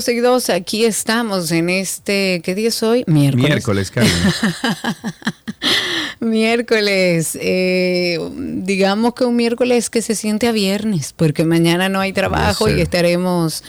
Bienvenidos a 12 y 2. Aquí estamos en este. ¿Qué día es hoy? Miércoles. Miércoles, Karina. Miércoles. eh, digamos que un miércoles que se siente a viernes, porque mañana no hay trabajo y estaremos.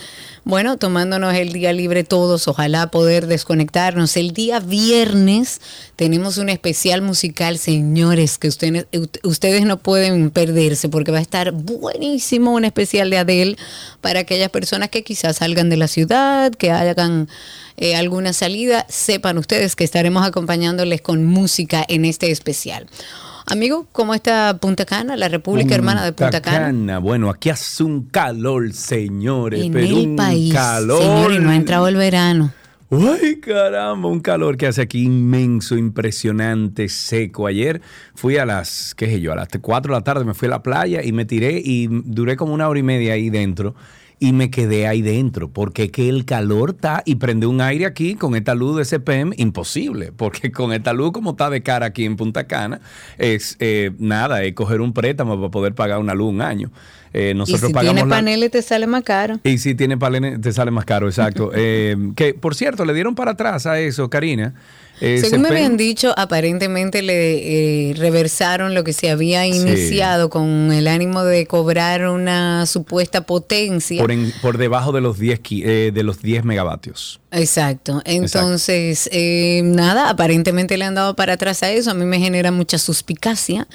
Bueno, tomándonos el día libre todos, ojalá poder desconectarnos. El día viernes tenemos un especial musical, señores, que ustedes, ustedes no pueden perderse porque va a estar buenísimo un especial de Adele para aquellas personas que quizás salgan de la ciudad, que hagan eh, alguna salida, sepan ustedes que estaremos acompañándoles con música en este especial. Amigo, ¿cómo está Punta Cana, la República Hermana de Punta Cana? Bueno, aquí hace un calor, señores. En pero el un país, calor. señores, no ha entrado el verano. Ay, caramba, un calor que hace aquí inmenso, impresionante, seco. Ayer fui a las, qué sé yo, a las 4 de la tarde me fui a la playa y me tiré y duré como una hora y media ahí dentro y me quedé ahí dentro porque que el calor está y prende un aire aquí con esta luz de CPM imposible porque con esta luz como está de cara aquí en Punta Cana es eh, nada, es coger un préstamo para poder pagar una luz un año. Eh, Y nosotros si pagamos tienes la- paneles te sale más caro. y si tiene paneles, te sale más caro, exacto. Eh, que, por cierto, le dieron para atrás a eso, Karina. Eh, Según me habían dicho, aparentemente le eh, reversaron lo que se había iniciado con el ánimo de cobrar una supuesta potencia. por, en- por debajo de los 10, ki- eh, de los 10 megavatios. Exacto. Entonces, eh, nada, aparentemente le han dado para atrás a eso. A mí me genera mucha suspicacia.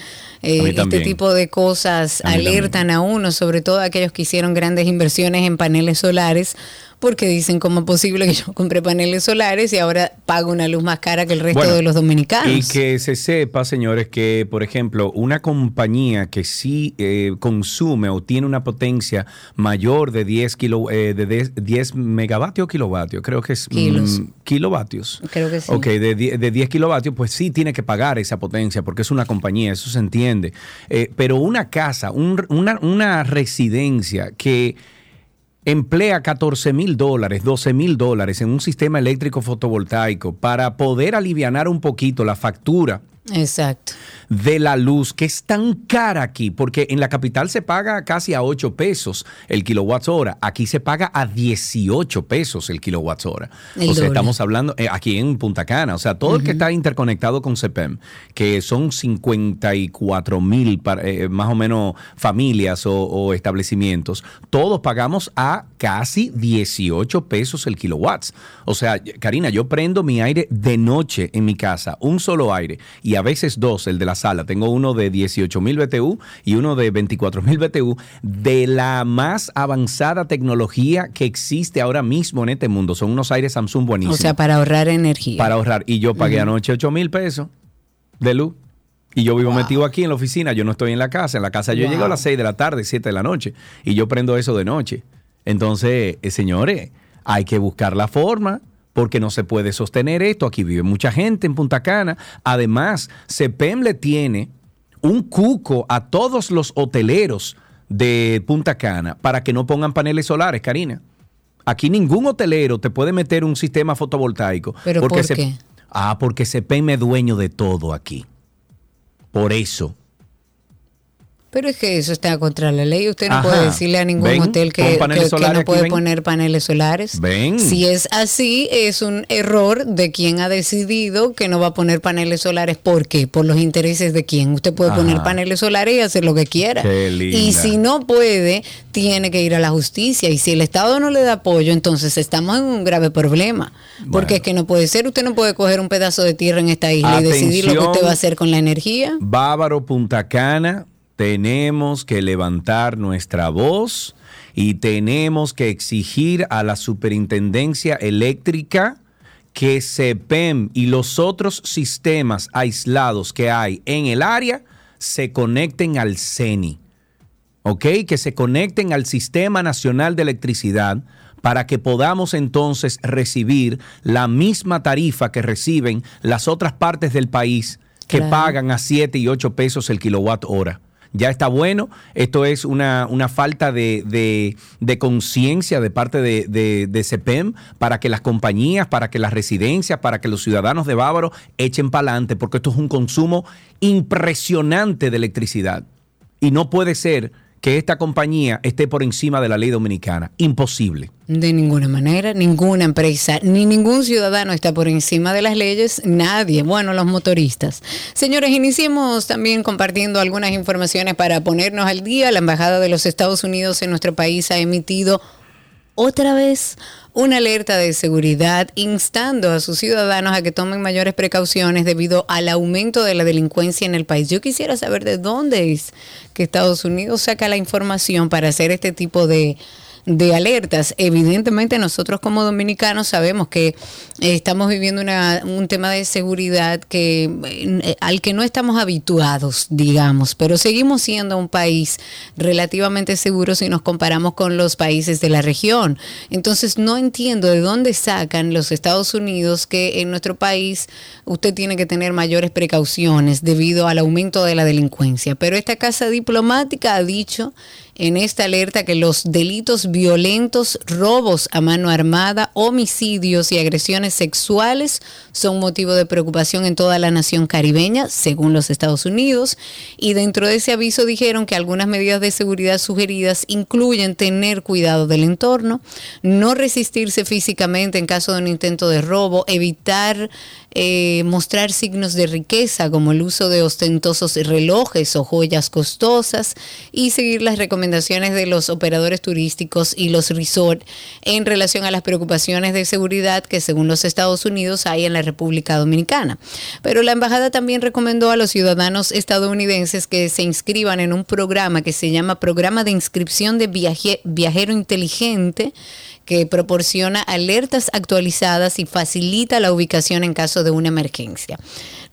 Eh, A este tipo de cosas A alertan a uno, sobre todo aquellos que hicieron grandes inversiones en paneles solares, porque dicen cómo es posible que yo compré paneles solares y ahora pago una luz más cara que el resto Bueno, de los dominicanos. Y que se sepa, señores, que, por ejemplo, una compañía que sí eh, consume o tiene una potencia mayor de 10, kilo, eh, de 10, 10 megavatios o kilovatios, creo que es Kilos. mm, kilovatios. Creo que sí. Ok, de, 10 de 10 kilovatios, pues sí tiene que pagar esa potencia porque es una compañía, eso se entiende. Eh, pero una casa, un- una, una residencia que emplea 14 mil dólares, 12 mil dólares en un sistema eléctrico fotovoltaico para poder aliviar un poquito la factura Exacto. de la luz, que es tan cara aquí, porque en la capital se paga casi a 8 pesos el kilowatt hora, aquí se paga a 18 pesos el kilowatt hora. El o sea, doble. estamos hablando eh, aquí en Punta Cana, o sea, todo el que está interconectado con CPEM, que son 54 mil eh, más o menos familias o, o establecimientos, todos pagamos a casi 18 pesos el kilowatt. O sea, Karina, yo prendo mi aire de noche en mi casa, un solo aire, y a veces dos, el de la sala. Tengo uno de 18 mil BTU y uno de 24 mil BTU, de la más avanzada tecnología que existe ahora mismo en este mundo. Son unos aires Samsung O buenísimos. sea, para ahorrar energía. para ahorrar. Y yo pagué anoche 8 mil pesos de luz. Y yo vivo metido aquí en la oficina, yo no estoy en la casa. En la casa yo Wow. llego a las 6 de la tarde, 7 de la noche. Y yo prendo eso de noche. Entonces, eh, señores, hay que buscar la forma porque no se puede sostener esto. Aquí vive mucha gente en Punta Cana. Además, CEPEM le tiene un cuco a todos los hoteleros de Punta Cana para que no pongan paneles solares, Karina. Aquí ningún hotelero te puede meter un sistema fotovoltaico. ¿Pero porque por se- qué? Ah, porque CEPEM es dueño de todo aquí. Por eso. Pero es que eso está contra la ley. Usted no Ajá. puede decirle a ningún Ven, hotel que, no puede poner paneles solares. Ven. Si es así, es un error de quien ha decidido que no va a poner paneles solares. ¿Por qué? Por los intereses de quién. Usted puede Ajá. poner paneles solares y hacer lo que quiera. Qué linda. Y si no puede, tiene que ir a la justicia. Y si el Estado no le da apoyo, entonces estamos en un grave problema. Bueno. Porque es que no puede ser. Usted no puede coger un pedazo de tierra en esta isla y decidir lo que usted va a hacer con la energía. Bávaro Punta Cana, tenemos que levantar nuestra voz y tenemos que exigir a la Superintendencia Eléctrica que CEPEM y los otros sistemas aislados que hay en el área se conecten al CENI. ¿ok? Que se conecten al Sistema Nacional de Electricidad para que podamos entonces recibir la misma tarifa que reciben las otras partes del país que Claro. pagan a 7 y 8 pesos el kilowatt hora. Ya está bueno, esto es una, una falta de, de- conciencia de parte de, de, de CEPEM para que las compañías, para que las residencias, para que los ciudadanos de Bávaro echen para adelante, porque esto es un consumo impresionante de electricidad. Y no puede ser que esta compañía esté por encima de la ley dominicana. Imposible. De ninguna manera, ninguna empresa, ni ningún ciudadano está por encima de las leyes, nadie, bueno, los motoristas. Señores, iniciemos también compartiendo algunas informaciones para ponernos al día. La Embajada de los Estados Unidos en nuestro país ha emitido otra vez una alerta de seguridad instando a sus ciudadanos a que tomen mayores precauciones debido al aumento de la delincuencia en el país. Yo quisiera saber de dónde es que Estados Unidos saca la información para hacer este tipo de, de alertas. Evidentemente nosotros como dominicanos sabemos que eh, estamos viviendo una- un tema de seguridad que eh, al que no estamos habituados, digamos, pero seguimos siendo un país relativamente seguro si nos comparamos con los países de la región. Entonces no entiendo de dónde sacan los Estados Unidos que en nuestro país usted tiene que tener mayores precauciones debido al aumento de la delincuencia. Pero esta casa diplomática ha dicho en esta alerta que los delitos violentos, robos a mano armada, homicidios y agresiones sexuales son motivo de preocupación en toda la nación caribeña, según los Estados Unidos. Y dentro de ese aviso dijeron que algunas medidas de seguridad sugeridas incluyen tener cuidado del entorno, no resistirse físicamente en caso de un intento de robo, evitar eh, mostrar signos de riqueza como el uso de ostentosos relojes o joyas costosas y seguir las recomendaciones de los operadores turísticos y los resort en relación a las preocupaciones de seguridad que según los Estados Unidos hay en la República Dominicana. Pero la embajada también recomendó a los ciudadanos estadounidenses que se inscriban en un programa que se llama Programa de Inscripción de Viaje- Viajero Inteligente que proporciona alertas actualizadas y facilita la ubicación en caso de una emergencia.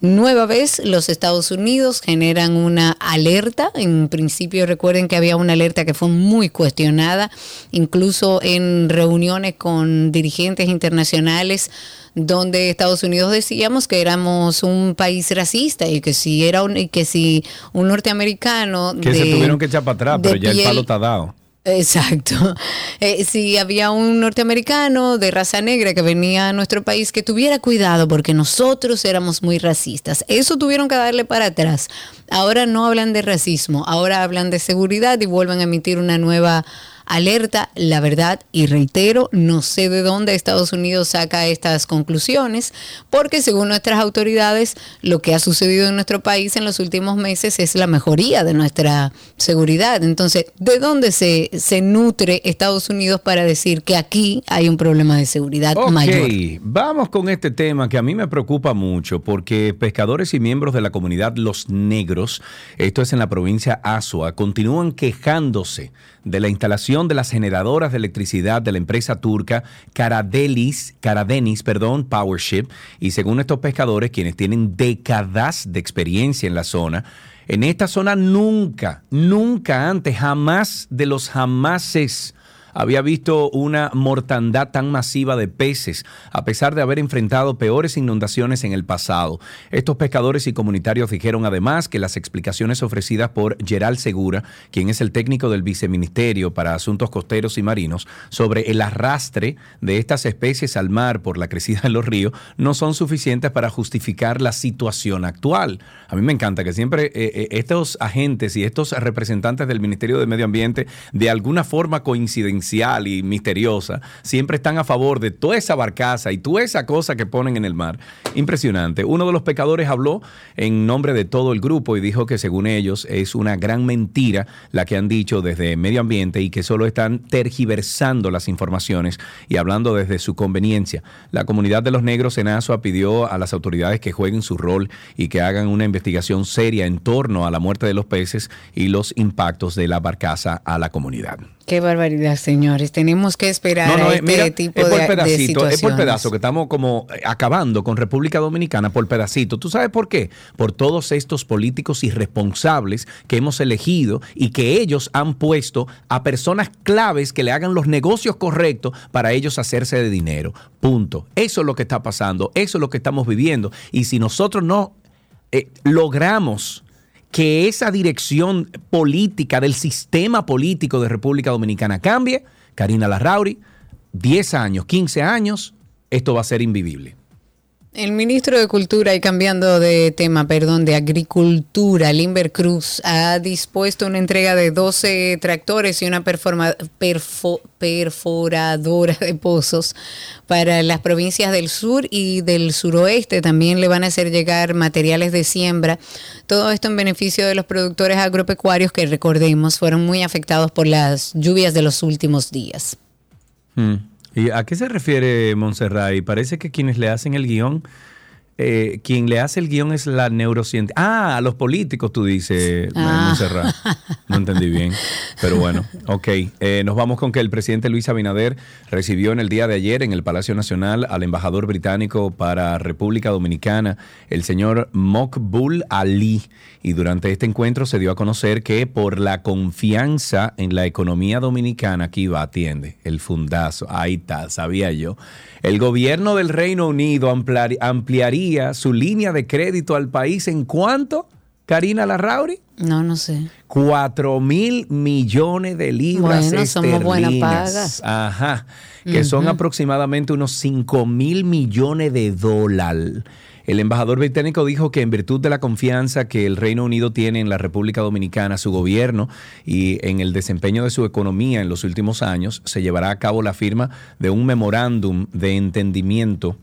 Nueva vez, los Estados Unidos generan una alerta. En principio, recuerden que había una alerta que fue muy cuestionada, incluso en reuniones con dirigentes internacionales donde Estados Unidos decíamos que éramos un país racista y que si era un, y que si un norteamericano Que se tuvieron que echar para atrás, pero ya el palo está dado. Exacto. Eh, si había un norteamericano de raza negra que venía a nuestro país, que tuviera cuidado porque nosotros éramos muy racistas. Eso tuvieron que darle para atrás. Ahora no hablan de racismo, ahora hablan de seguridad y vuelven a emitir una nueva alerta. La verdad, y reitero, no sé de dónde Estados Unidos saca estas conclusiones, porque según nuestras autoridades, lo que ha sucedido en nuestro país en los últimos meses es la mejoría de nuestra seguridad. Entonces, ¿de dónde se, se nutre Estados Unidos para decir que aquí hay un problema de seguridad Ok, mayor? vamos con este tema que a mí me preocupa mucho porque pescadores y miembros de la comunidad Los Negros, esto es en la provincia Azua, continúan quejándose de la instalación de las generadoras de electricidad de la empresa turca Caradelis, Caradenis, perdón, Powership, y según estos pescadores, quienes tienen décadas de experiencia en la zona, en esta zona nunca, nunca antes, jamás de los jamases había visto una mortandad tan masiva de peces, a pesar de haber enfrentado peores inundaciones en el pasado. Estos pescadores y comunitarios dijeron además que las explicaciones ofrecidas por Geral Segura, quien es el técnico del Viceministerio para Asuntos Costeros y Marinos, sobre el arrastre de estas especies al mar por la crecida de los ríos, no son suficientes para justificar la situación actual. A mí me encanta que siempre eh, eh, estos agentes y estos representantes del Ministerio de Medio Ambiente, de alguna forma y misteriosa, siempre están a favor de toda esa barcaza y toda esa cosa que ponen en el mar. Impresionante. Uno de los pecadores habló en nombre de todo el grupo y dijo que según ellos es una gran mentira la que han dicho desde Medio Ambiente y que solo están tergiversando las informaciones y hablando desde su conveniencia. La comunidad de los negros en Asua pidió a las autoridades que jueguen su rol y que hagan una investigación seria en torno a la muerte de los peces y los impactos de la barcaza a la comunidad. Qué barbaridad, señor. Señores. Tenemos que esperar No, no, a eh, este mira, tipo es por de, de pedacito, es por pedazo que estamos como eh, acabando con República Dominicana por pedacito. ¿Tú sabes por qué? Por todos estos políticos irresponsables que hemos elegido y que ellos han puesto a personas claves que le hagan los negocios correctos para ellos hacerse de dinero. Punto. Eso es lo que está pasando, eso es lo que estamos viviendo. Y si nosotros no eh, logramos que esa dirección política del sistema político de República Dominicana cambie, Karina Larrauri, 10 años, 15 años, esto va a ser invivible. El ministro de Cultura, y cambiando de tema, perdón, de Agricultura, Limber Cruz, ha dispuesto una entrega de 12 tractores y una perforadora de pozos para las provincias del sur y del suroeste. También le van a hacer llegar materiales de siembra. Todo esto en beneficio de los productores agropecuarios que, recordemos, fueron muy afectados por las lluvias de los últimos días. Mm. ¿Y a qué se refiere Montserrat? Y parece que quienes le hacen el guion, eh, quien le hace el guion es la neurocientífica. Ah, a los políticos, tú dices, Ah. Montserrat. No entendí bien. Pero bueno, ok. Eh, nos vamos con que el presidente Luis Abinader recibió en el día de ayer en el Palacio Nacional al embajador británico para República Dominicana, el señor Mokbul Ali. Y durante este encuentro se dio a conocer que por la confianza en la economía dominicana que iba atiende, el fundazo, ahí está, sabía yo, el gobierno del Reino Unido ampliar- su línea de crédito al país en cuánto, Karina Larrauri? No, no sé. 4 mil millones de libras Bueno, somos esterlinas. pagas. Ajá. Que son aproximadamente unos 5 mil millones de dólares. El embajador británico dijo que en virtud de la confianza que el Reino Unido tiene en la República Dominicana, su gobierno y en el desempeño de su economía en los últimos años, se llevará a cabo la firma de un memorándum de entendimiento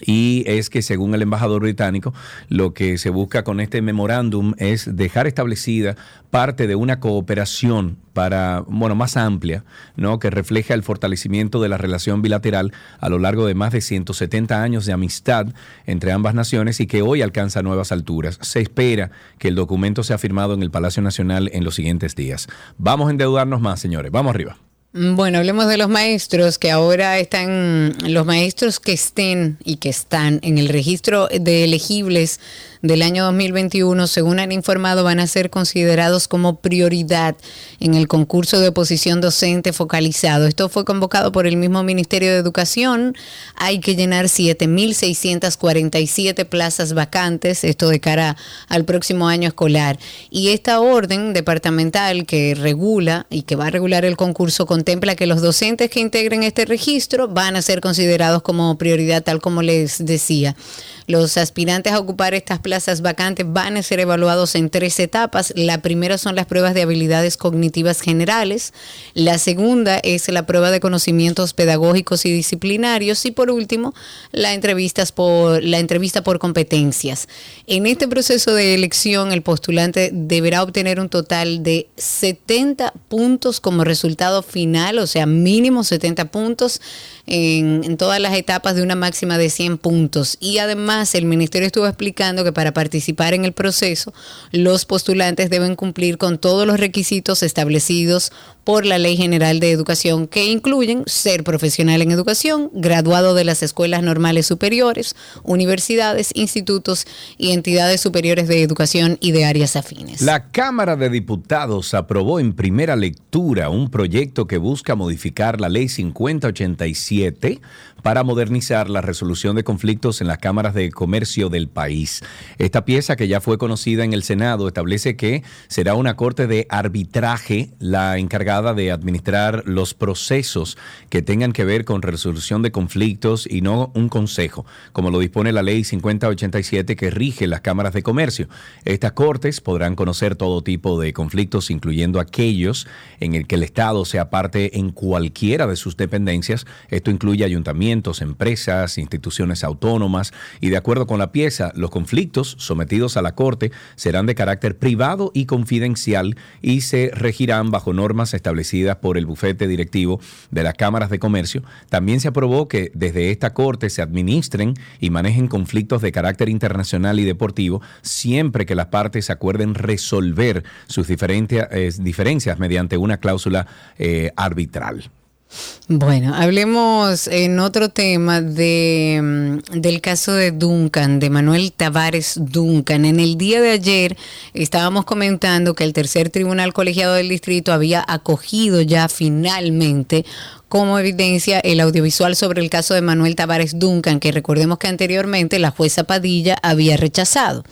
y es que según el embajador británico, lo que se busca con este memorándum es dejar establecida parte de una cooperación para, bueno, más amplia, ¿no? que refleja el fortalecimiento de la relación bilateral a lo largo de más de 170 años de amistad entre ambas naciones y que hoy alcanza nuevas alturas. Se espera que el documento sea firmado en el Palacio Nacional en los siguientes días. Vamos a endeudarnos más, señores. Vamos arriba. Mm, Bueno, hablemos de los maestros que ahora están, los maestros que estén y que están en el registro de elegibles del año 2021, según han informado, van a ser considerados como prioridad en el concurso de oposición docente focalizado. Esto fue convocado por el mismo Ministerio de Educación. Hay que llenar 7.647 plazas vacantes, esto de cara al próximo año escolar. Y esta orden departamental que regula y que va a regular el concurso contempla que los docentes que integren este registro van a ser considerados como prioridad, tal como les decía. Los aspirantes a ocupar estas plazas vacantes van a ser evaluados en tres etapas. La primera son las pruebas de habilidades cognitivas generales. La segunda es la prueba de conocimientos pedagógicos y disciplinarios. Y por último, la, entrevistas por, la entrevista por competencias. En este proceso de elección, el postulante deberá obtener un total de 70 puntos como resultado final, o sea, mínimo 70 puntos en, todas las etapas de una máxima de 100 puntos. Y además, el Ministerio estuvo explicando que para participar en el proceso, los postulantes deben cumplir con todos los requisitos establecidos por la Ley General de Educación, que incluyen ser profesional en educación, graduado de las escuelas normales superiores, universidades, institutos y entidades superiores de educación y de áreas afines. La Cámara de Diputados aprobó en primera lectura un proyecto que busca modificar la Ley 5087 7 para modernizar la resolución de conflictos en las cámaras de comercio del país. Esta pieza, que ya fue conocida en el Senado, establece que será una corte de arbitraje la encargada de administrar los procesos que tengan que ver con resolución de conflictos y no un consejo, como lo dispone la Ley 5087 que rige las cámaras de comercio. Estas cortes podrán conocer todo tipo de conflictos, incluyendo aquellos en el que el Estado sea parte en cualquiera de sus dependencias. Esto incluye ayuntamientos, empresas, instituciones autónomas y de acuerdo con la pieza, los conflictos sometidos a la Corte serán de carácter privado y confidencial y se regirán bajo normas establecidas por el bufete directivo de las cámaras de comercio. También se aprobó que desde esta Corte se administren y manejen conflictos de carácter internacional y deportivo siempre que las partes acuerden resolver sus eh, diferencias mediante una cláusula eh, arbitral. Bueno, hablemos en otro tema de, mm, del caso de Duncan, de Manuel Tavares Duncan. En el día de ayer estábamos comentando que el tercer tribunal colegiado del distrito había acogido ya finalmente como evidencia el audiovisual sobre el caso de Manuel Tavares Duncan, que recordemos que anteriormente la jueza Padilla había rechazado.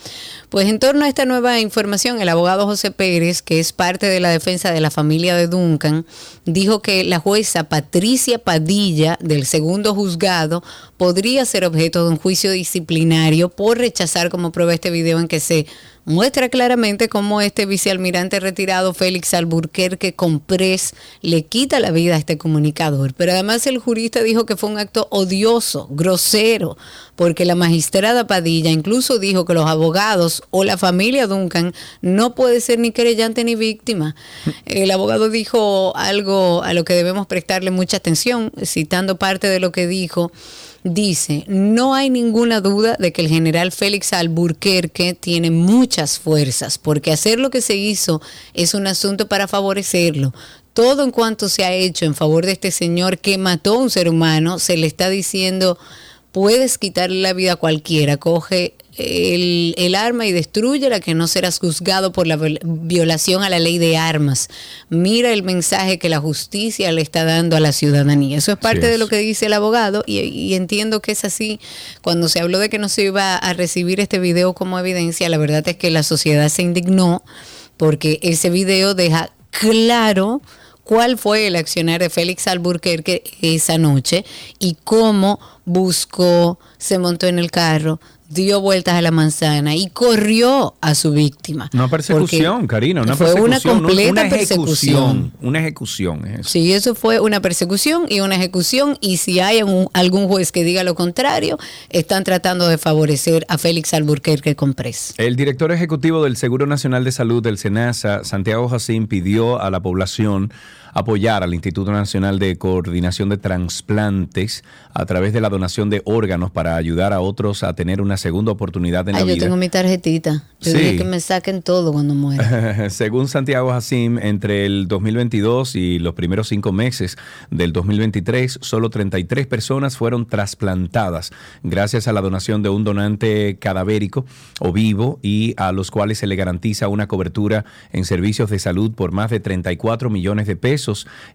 Pues en torno a esta nueva información, el abogado José Pérez, que es parte de la defensa de la familia de Duncan, dijo que la jueza Patricia Padilla del segundo juzgado podría ser objeto de un juicio disciplinario por rechazar como prueba este video en que se muestra claramente cómo este vicealmirante retirado Félix Alburquerque Comprés le quita la vida a este comunicador. Pero además el jurista dijo que fue un acto odioso, grosero, porque la magistrada Padilla incluso dijo que los abogados o la familia Duncan no puede ser ni querellante ni víctima. El abogado dijo algo a lo que debemos prestarle mucha atención, citando parte de lo que dijo dice, no hay ninguna duda de que el general Félix Alburquerque tiene muchas fuerzas, porque hacer lo que se hizo es un asunto para favorecerlo. Todo en cuanto se ha hecho en favor de este señor que mató a un ser humano, se le está diciendo, puedes quitarle la vida a cualquiera, coge el, arma y destruyela, que no serás juzgado por la violación a la ley de armas. Mira el mensaje que la justicia le está dando a la ciudadanía. Eso es parte de lo que dice el abogado y, y, entiendo que es así. Cuando se habló de que no se iba a recibir este video como evidencia, la verdad es que la sociedad se indignó porque ese video deja claro cuál fue el accionar de Félix Alburquerque esa noche y cómo buscó, se montó en el carro, dio vueltas a la manzana y corrió a su víctima. Una persecución, Karina, una fue una completa una persecución. Una ejecución. Sí, eso fue una persecución y una ejecución y si hay algún juez que diga lo contrario, están tratando de favorecer a Félix Alburquerque Comprés. El director ejecutivo del Seguro Nacional de Salud del SENASA, Santiago Jacín, pidió a la población apoyar al Instituto Nacional de Coordinación de Transplantes a través de la donación de órganos para ayudar a otros a tener una segunda oportunidad en la vida. Yo tengo mi tarjetita. Yo sí. que me saquen todo cuando muera. Según Santiago Hassim, entre el 2022 y los primeros cinco meses del 2023, solo 33 personas fueron trasplantadas gracias a la donación de un donante cadavérico o vivo y a los cuales se le garantiza una cobertura en servicios de salud por más de 34 millones de pesos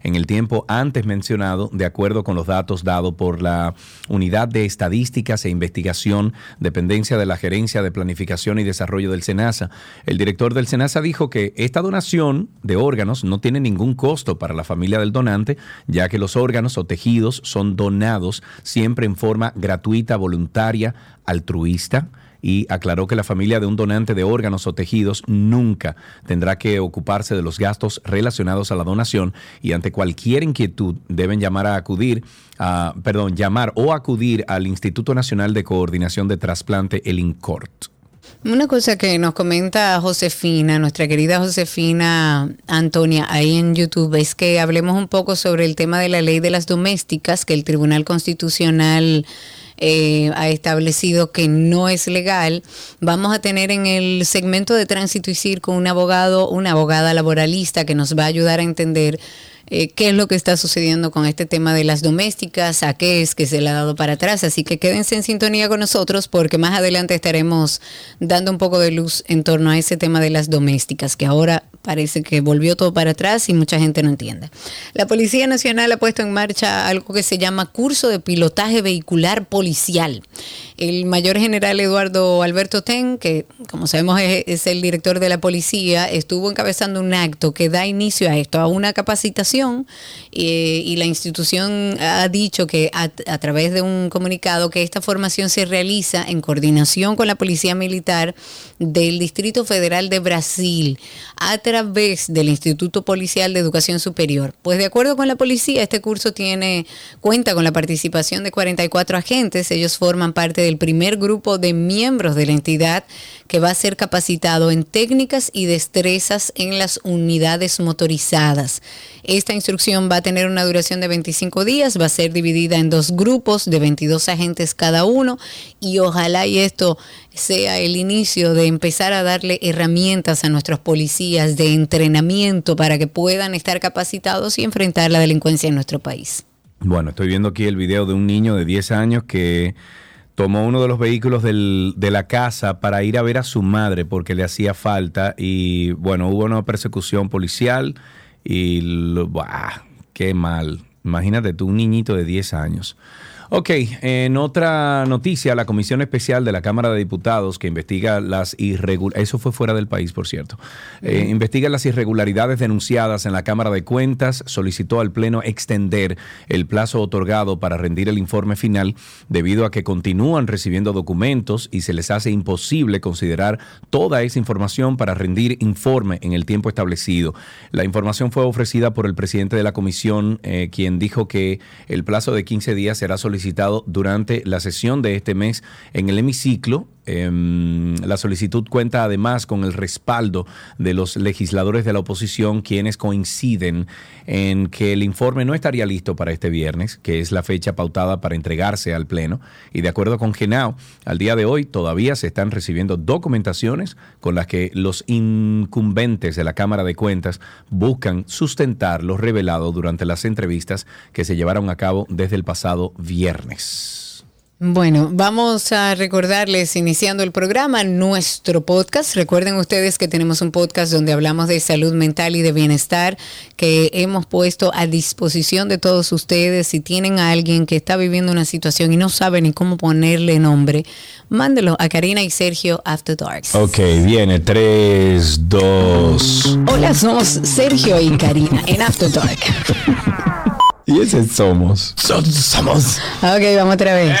en el tiempo antes mencionado, de acuerdo con los datos dados por la Unidad de Estadísticas e Investigación, dependencia de la Gerencia de Planificación y Desarrollo del SENASA. El director del SENASA dijo que esta donación de órganos no tiene ningún costo para la familia del donante, ya que los órganos o tejidos son donados siempre en forma gratuita, voluntaria, altruista y aclaró que la familia de un donante de órganos o tejidos nunca tendrá que ocuparse de los gastos relacionados a la donación y ante cualquier inquietud deben llamar a acudir a, perdón, llamar o acudir al Instituto Nacional de Coordinación de Trasplante, el INCORT. Una cosa que nos comenta Josefina, nuestra querida Josefina Antonia, ahí en YouTube, es que hablemos un poco sobre el tema de la ley de las domésticas, que el Tribunal Constitucional eh, ha establecido que no es legal. Vamos a tener en el segmento de tránsito y circo un abogado, una abogada laboralista que nos va a ayudar a entender eh, qué es lo que está sucediendo con este tema de las domésticas, a qué es que se le ha dado para atrás. Así que quédense en sintonía con nosotros porque más adelante estaremos dando un poco de luz en torno a ese tema de las domésticas, que ahora parece que volvió todo para atrás y mucha gente no entiende. La Policía Nacional ha puesto en marcha algo que se llama curso de pilotaje vehicular policial. El mayor general Eduardo Alberto Ten, que como sabemos es, es el director de la policía, estuvo encabezando un acto que da inicio a esto, a una capacitación eh, y la institución ha dicho que a través de un comunicado que esta formación se realiza en coordinación con la Policía Militar del Distrito Federal de Brasil a través del Instituto Policial de Educación Superior. Pues de acuerdo con la policía, este curso tiene cuenta con la participación de 44 agentes. Ellos forman parte del primer grupo de miembros de la entidad que va a ser capacitado en técnicas y destrezas en las unidades motorizadas. Esta instrucción va a tener una duración de 25 días, va a ser dividida en dos grupos de 22 agentes cada uno y ojalá y esto sea el inicio de empezar a darle herramientas a nuestros policías de entrenamiento para que puedan estar capacitados y enfrentar la delincuencia en nuestro país. Bueno, estoy viendo aquí el video de un niño de 10 años que tomó uno de los vehículos de la casa para ir a ver a su madre porque le hacía falta y bueno, hubo una persecución policial y ¡buah! qué mal. Imagínate tú, un niñito de 10 años. Ok, en otra noticia, la Comisión Especial de la Cámara de Diputados que investiga las irregularidades, eso fue fuera del país, por cierto, eh, investiga las irregularidades denunciadas en la Cámara de Cuentas, solicitó al Pleno extender el plazo otorgado para rendir el informe final debido a que continúan recibiendo documentos y se les hace imposible considerar toda esa información para rendir informe en el tiempo establecido. La información fue ofrecida por el presidente de la comisión, eh, quien dijo que el plazo de 15 días será solicitado durante la sesión de este mes en el hemiciclo. Em, la solicitud cuenta además con el respaldo de los legisladores de la oposición, quienes coinciden en que el informe no estaría listo para este viernes, que es la fecha pautada para entregarse al Pleno. Y de acuerdo con Genao, al día de hoy todavía se están recibiendo documentaciones con las que los incumbentes de la Cámara de Cuentas buscan sustentar lo revelado durante las entrevistas que se llevaron a cabo desde el pasado viernes. Bueno, vamos a recordarles, iniciando el programa, nuestro podcast. Recuerden ustedes que tenemos un podcast donde hablamos de salud mental y de bienestar que hemos puesto a disposición de todos ustedes. Si tienen a alguien que está viviendo una situación y no sabe ni cómo ponerle nombre, mándelo a Karina y Sergio After Darks. Ok, viene 3, 2. Hola, somos Sergio y Karina en After Dark. Y ese somos. somos. Ok, vamos otra vez.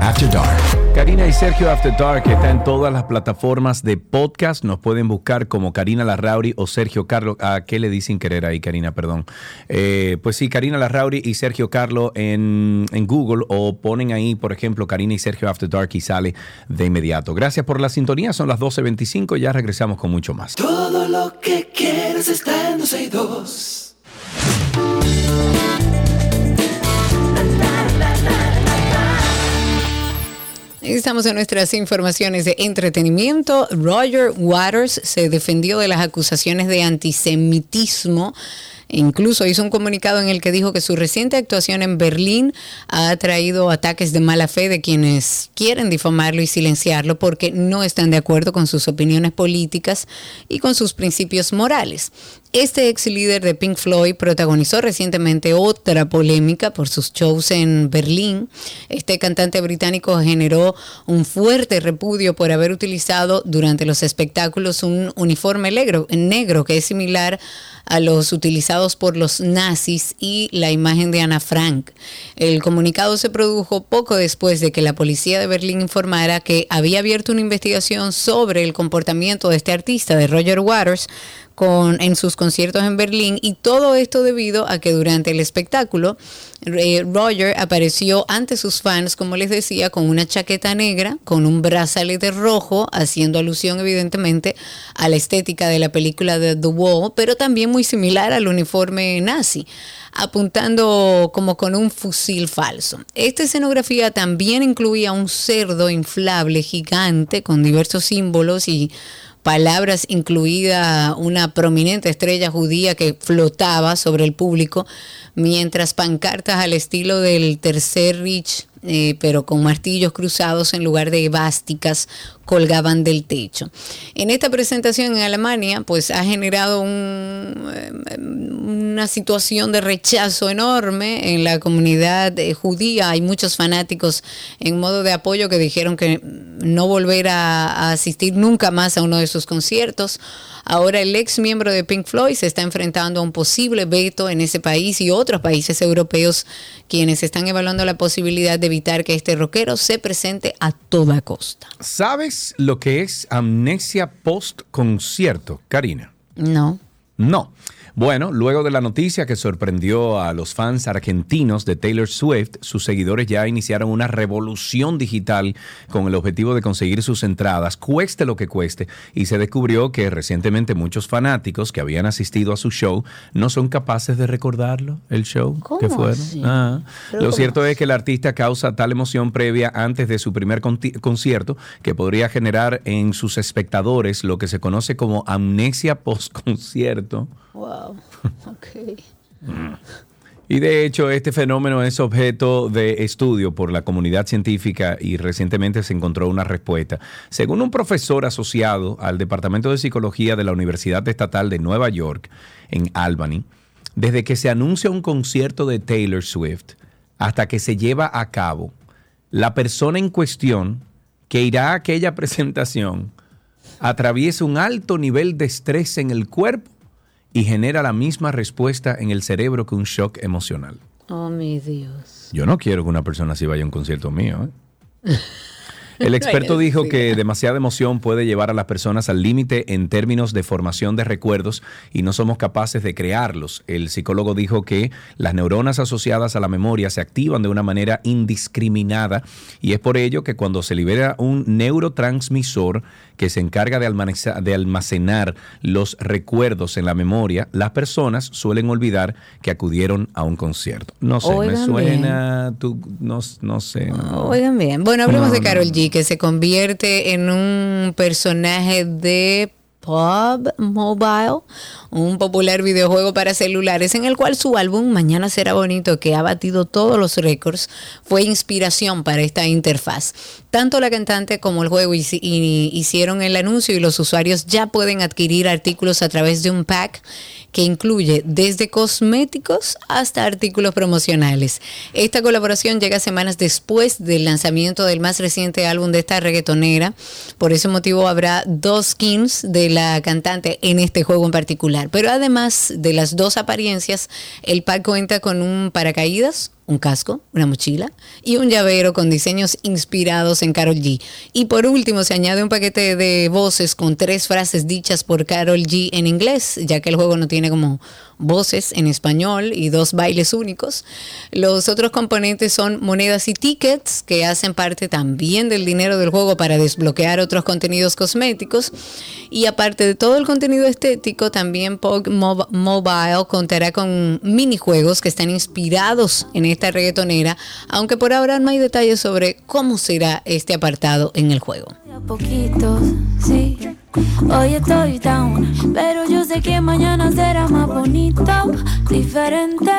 After Dark. Karina y Sergio After Dark está en todas las plataformas de podcast. Nos pueden buscar como Karina Larrauri o Sergio Carlo. ¿A qué le di sin querer ahí, Karina? Perdón. Eh, pues sí, Karina Larrauri y Sergio Carlo en, en Google o ponen ahí, por ejemplo, Karina y Sergio After Dark y sale de inmediato. Gracias por la sintonía. Son las 12.25. Ya regresamos con mucho más. Todo lo que quieres está en 12 y 2. Estamos en nuestras informaciones de entretenimiento. Roger Waters se defendió de las acusaciones de antisemitismo. Incluso hizo un comunicado en el que dijo que su reciente actuación en Berlín ha traído ataques de mala fe de quienes quieren difamarlo y silenciarlo porque no están de acuerdo con sus opiniones políticas y con sus principios morales. Este ex líder de Pink Floyd protagonizó recientemente otra polémica por sus shows en Berlín. Este cantante británico generó un fuerte repudio por haber utilizado durante los espectáculos un uniforme negro, negro que es similar a los utilizados por los nazis y la imagen de Ana Frank. El comunicado se produjo poco después de que la policía de Berlín informara que había abierto una investigación sobre el comportamiento de este artista, de Roger Waters, con, en sus conciertos en Berlín y todo esto debido a que durante el espectáculo eh, Roger apareció ante sus fans, como les decía, con una chaqueta negra, con un brazalete rojo, haciendo alusión evidentemente a la estética de la película de The Wall, pero también muy similar al uniforme nazi apuntando como con un fusil falso. Esta escenografía también incluía un cerdo inflable gigante con diversos símbolos y palabras, incluida una prominente estrella judía que flotaba sobre el público, mientras pancartas al estilo del tercer Rich eh, pero con martillos cruzados en lugar de evásticas colgaban del techo. En esta presentación en Alemania, pues ha generado eh, una situación de rechazo enorme en la comunidad eh, judía. Hay muchos fanáticos en modo de apoyo que dijeron que no volver a asistir nunca más a uno de sus conciertos. Ahora el ex miembro de Pink Floyd se está enfrentando a un posible veto en ese país y otros países europeos quienes están evaluando la posibilidad de evitar que este rockero se presente a toda costa. ¿Sabes lo que es amnesia post concierto, Karina? No. No. Bueno, luego de la noticia que sorprendió a los fans argentinos de Taylor Swift, sus seguidores ya iniciaron una revolución digital con el objetivo de conseguir sus entradas, cueste lo que cueste, y se descubrió que recientemente muchos fanáticos que habían asistido a su show no son capaces de recordarlo, el show que fueron. Ah. Lo cierto es que el artista causa tal emoción previa antes de su primer concierto que podría generar en sus espectadores lo que se conoce como amnesia post concierto. Y de hecho, este fenómeno es objeto de estudio por la comunidad científica y recientemente se encontró una respuesta. Según un profesor asociado al Departamento de Psicología de la Universidad Estatal de Nueva York, en Albany, desde que se anuncia un concierto de Taylor Swift hasta que se lleva a cabo, la persona en cuestión que irá a aquella presentación atraviesa un alto nivel de estrés en el cuerpo y genera la misma respuesta en el cerebro que un shock emocional. Oh, mi Dios. Yo no quiero que una persona así vaya a un concierto mío. ¿eh? El experto dijo que demasiada emoción puede llevar a las personas al límite en términos de formación de recuerdos y no somos capaces de crearlos. El psicólogo dijo que las neuronas asociadas a la memoria se activan de una manera indiscriminada y es por ello que cuando se libera un neurotransmisor que se encarga de almacenar, los recuerdos en la memoria, las personas suelen olvidar que acudieron a un concierto. No sé, me suena, tú, no, sé. Oigan bien. Bueno, hablemos de Carol G que se convierte en un personaje de Pub Mobile, un popular videojuego para celulares en el cual su álbum Mañana será bonito, que ha batido todos los récords, fue inspiración para esta interfaz. Tanto la cantante como el juego hicieron el anuncio y los usuarios ya pueden adquirir artículos a través de un pack que incluye desde cosméticos hasta artículos promocionales. Esta colaboración llega semanas después del lanzamiento del más reciente álbum de esta reggaetonera. Por ese motivo habrá dos skins de la cantante en este juego en particular. Pero además de las dos apariencias, el pack cuenta con un paracaídas, un casco, una mochila y un llavero con diseños inspirados en Carol G. Y por último se añade un paquete de voces con tres frases dichas por Carol G en inglés, ya que el juego no tiene como voces en español y dos bailes únicos. Los otros componentes son monedas y tickets que hacen parte también del dinero del juego para desbloquear otros contenidos cosméticos. Y aparte de todo el contenido estético, también Pog Mobile contará con minijuegos que están inspirados en esta reggaetonera, aunque por ahora no hay detalles sobre cómo será este apartado en el juego. Sí. Hoy estoy down, pero yo sé que mañana será más bonito, diferente,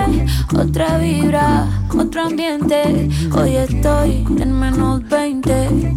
otra vibra, otro ambiente. Hoy estoy en menos 20,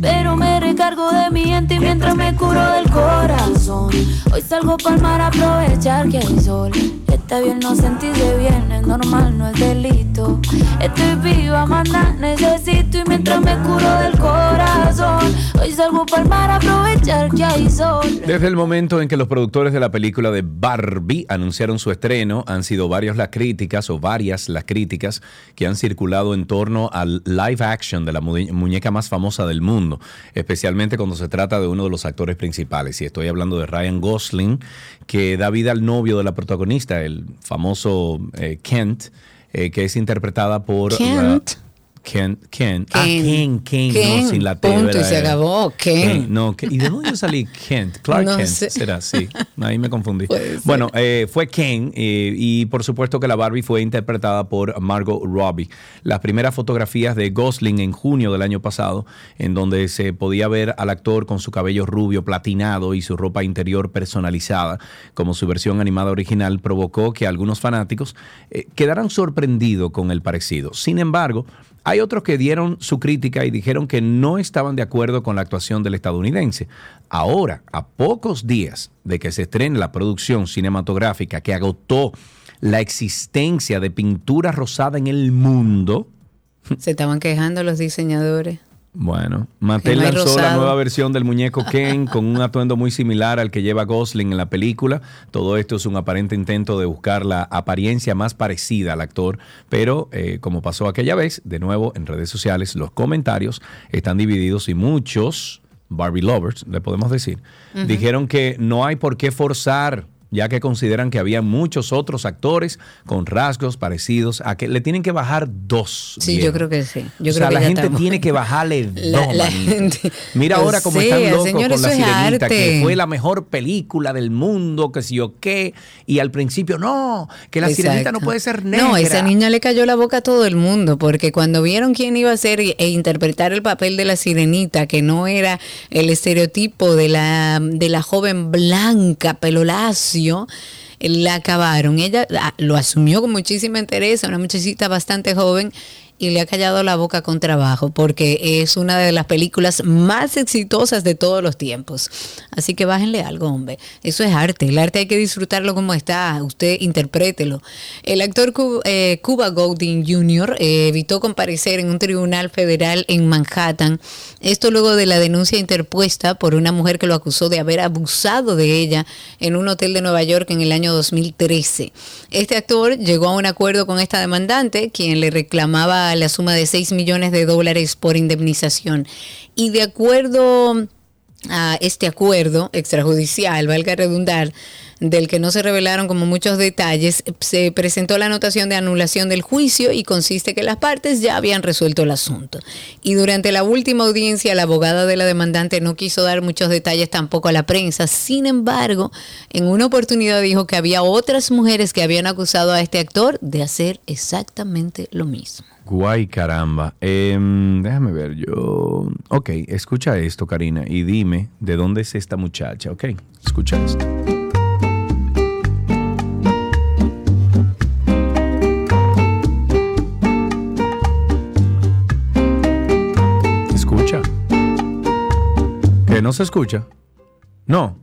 pero me recargo de mi gente mientras me curo del corazón. Hoy salgo para mar a aprovechar que hay sol. Está bien no sentirse bien, es normal, no es delito. Estoy viva, manda, necesito y mientras me curo del corazón. Hoy salgo salgo para el mar a aprovechar que hay sol. Desde el momento en que los productores de la película de Barbie anunciaron su estreno, han sido varias las críticas o varias las críticas que han circulado en torno al live action de la mu- muñeca más famosa del mundo, especialmente cuando se trata de uno de los actores principales. Y estoy hablando de Ryan Gosling, que da vida al novio de la protagonista, el famoso eh, Kent, eh, que es interpretada por... la- Kent. Ken, Ken, ah, Ken. Ken, Ken, Ken, no, sin la T. punto, y se acabó, Ken. no, Ken. ¿y de dónde yo salí? Kent, Clark No Kent, sé. será, sí, ahí me confundí. Bueno, eh, fue Ken eh, y por supuesto que la Barbie fue interpretada por Margot Robbie. Las primeras fotografías de Gosling en junio del año pasado, en donde se podía ver al actor con su cabello rubio platinado y su ropa interior personalizada, como su versión animada original, provocó que algunos fanáticos eh, quedaran sorprendidos con el parecido. Sin embargo, hay otros que dieron su crítica y dijeron que no estaban de acuerdo con la actuación del estadounidense. Ahora, a pocos días de que se estrene la producción cinematográfica que agotó la existencia de pintura rosada en el mundo, Se estaban quejando los diseñadores. Bueno, Mattel lanzó la nueva versión del muñeco Ken con un atuendo muy similar al que lleva Gosling en la película. Todo esto es un aparente intento de buscar la apariencia más parecida al actor, pero eh, como pasó aquella vez, de nuevo en redes sociales los comentarios están divididos y muchos Barbie lovers, le podemos decir, dijeron que no hay por qué forzar ya que consideran que había muchos otros actores con rasgos parecidos a que le tienen que bajar dos. Sí, yo creo que sí. Yo o creo sea, que la gente estamos- tiene que bajarle La- dos, la manito. gente- Mira O ahora cómo sea, están locos señor, con la sirenita, que fue la mejor película del mundo, que si yo qué. Y al principio, no, que la sirenita no puede ser negra. No, esa niña le cayó la boca a todo el mundo, porque cuando vieron quién iba a ser e interpretar el papel de la sirenita, que no era el estereotipo de la, de la joven blanca, pelo lacio, la acabaron. Ella ah, lo asumió con muchísima interés, una muchachita bastante joven. Y le ha callado la boca con trabajo porque es una de las películas más exitosas de todos los tiempos. Así que bájenle algo, hombre. Eso es arte. El arte hay que disfrutarlo como está. Usted interprételo. El actor Cu- eh, Cuba Gooding Jr. eh, evitó comparecer en un tribunal federal en Manhattan. Esto luego de la denuncia interpuesta por una mujer que lo acusó de haber abusado de ella en un hotel de Nueva York en el año 2013. Este actor llegó a un acuerdo con esta demandante, quien le reclamaba la suma de 6 millones de dólares por indemnización. Y de acuerdo a este acuerdo extrajudicial, valga redundar, del que no se revelaron como muchos detalles, se presentó la anotación de anulación del juicio y consiste que las partes ya habían resuelto el asunto. Y durante la última audiencia, la abogada de la demandante no quiso dar muchos detalles tampoco a la prensa. Sin embargo, en una oportunidad dijo que había otras mujeres que habían acusado a este actor de hacer exactamente lo mismo. Guay, caramba. Em, déjame ver, yo... Ok, escucha esto, Karina, y dime de dónde es esta muchacha, ¿ok? Escucha esto. ¿Que no se escucha? No.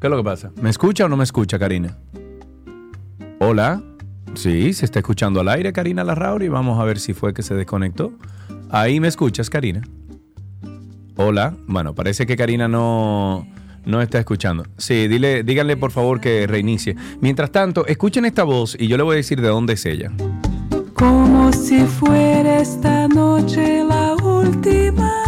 ¿Qué es lo que pasa? ¿Me escucha o no me escucha, Karina? Hola. Sí, se está escuchando al aire, Karina Larrauri. Vamos a ver si fue que se desconectó. Ahí me escuchas, Karina. Hola. Bueno, parece que Karina no, no está escuchando. Sí, dile, díganle por favor que reinicie. Mientras tanto, escuchen esta voz y yo le voy a decir de dónde es ella. Como si fuera esta noche la última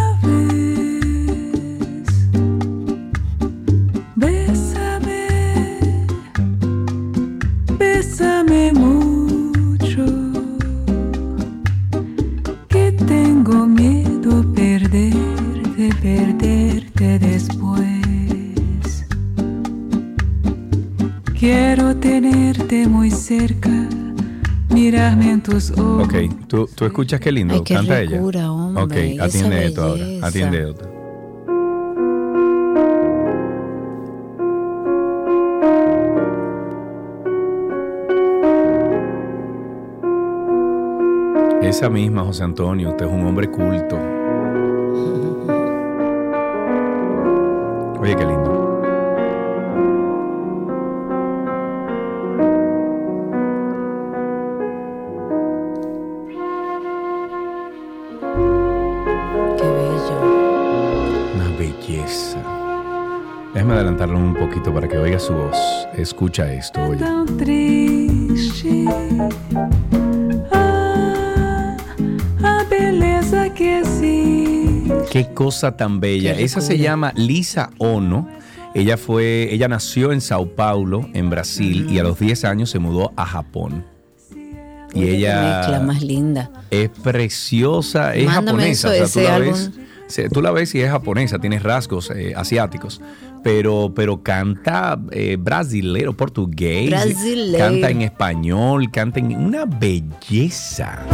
Quiero tenerte muy cerca, mirarme en tus ojos. Ok, ¿tú, tú escuchas qué lindo? Ay, qué Canta ricura, ella. hombre, Ok, atiende esto ahora. Atiende esto. Esa misma, José Antonio, usted es un hombre culto. Oye, qué lindo. Belleza. Déjame adelantarlo un poquito para que oiga su voz. Escucha esto, oye. tão triste. Ah, a beleza que existe. Qué cosa tan bella. Qué Esa se llama Lisa Ono. Ella fue, ella nació en Sao Paulo, en Brasil, y a los 10 años se mudó a Japón. Y ella mezcla más linda. es preciosa, es Mándame japonesa. eso, o sea, ese tú la álbum. ves, se- tú la ves y es japonesa, tiene rasgos eh, asiáticos. Pero, pero canta eh, brasilero, portugués, Brasileiro. canta en español, canta en una belleza.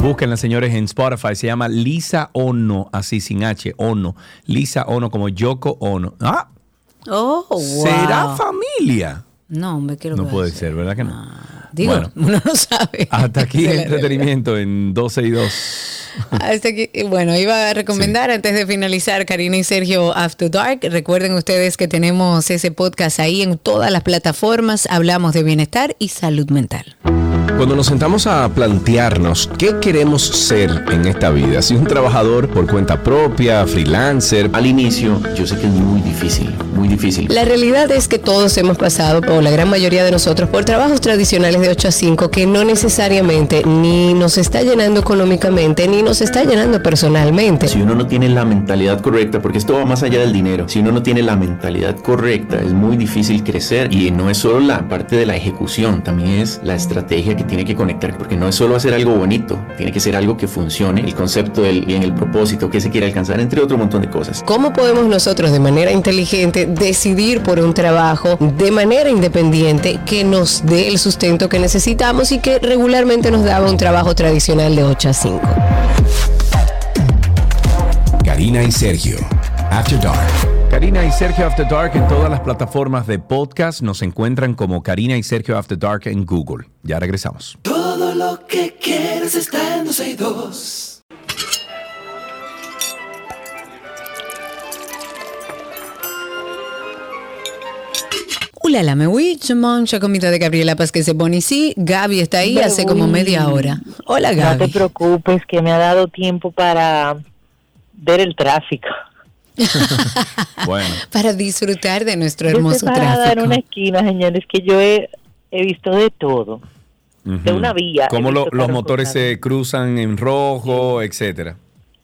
Búsquenla, señores, en Spotify. Se llama Lisa Ono, así sin H, Ono. Lisa Ono, como Yoko Ono. Ah, Oh, wow. ¿será familia? No, hombre, quiero No puede ser, ¿verdad que no? Ah, Digo, Bueno. uno no sabe. Hasta aquí Se la entretenimiento en 12 y 2. Hasta aquí, bueno, iba a recomendar antes de finalizar Karina y Sergio After Dark. Recuerden ustedes que tenemos ese podcast ahí en todas las plataformas. Hablamos de bienestar y salud mental. Cuando nos sentamos a plantearnos qué queremos ser en esta vida, si un trabajador por cuenta propia, freelancer, Al inicio, yo sé que es muy difícil, muy difícil. La realidad es que todos hemos pasado, o la gran mayoría de nosotros, por trabajos tradicionales de 8 a 5 que no necesariamente ni nos está llenando económicamente ni nos está llenando personalmente. Si uno no tiene la mentalidad correcta, porque esto va más allá del dinero, si uno no tiene la mentalidad correcta, es muy difícil crecer y no es solo la parte de la ejecución, también es la estrategia que tiene que conectar, porque no es solo hacer algo bonito, tiene que ser algo que funcione, el concepto del bien, el propósito, que se quiere alcanzar, entre otro montón de cosas. ¿Cómo podemos nosotros de manera inteligente decidir por un trabajo de manera independiente que nos dé el sustento que necesitamos y que regularmente nos daba un trabajo tradicional de 8 a 5? Karina y Sergio. After Dark. Karina y Sergio After Dark en todas las plataformas de podcast nos encuentran como Karina y Sergio After Dark en Google. Ya regresamos. Todo lo que quieres está en 12 y 2. Ulala, me voy mancha comida de Gabriela Paz que se pone y sí, Gaby está ahí Me hace como media hora. Hola No te Gaby. preocupes, que me ha dado tiempo para ver el tráfico. Bueno, Para disfrutar de nuestro Yo hermoso parada tráfico. en una esquina, señores, que yo he, he visto de todo. De una vía. Como lo- los motores se cruzan en rojo, etcétera.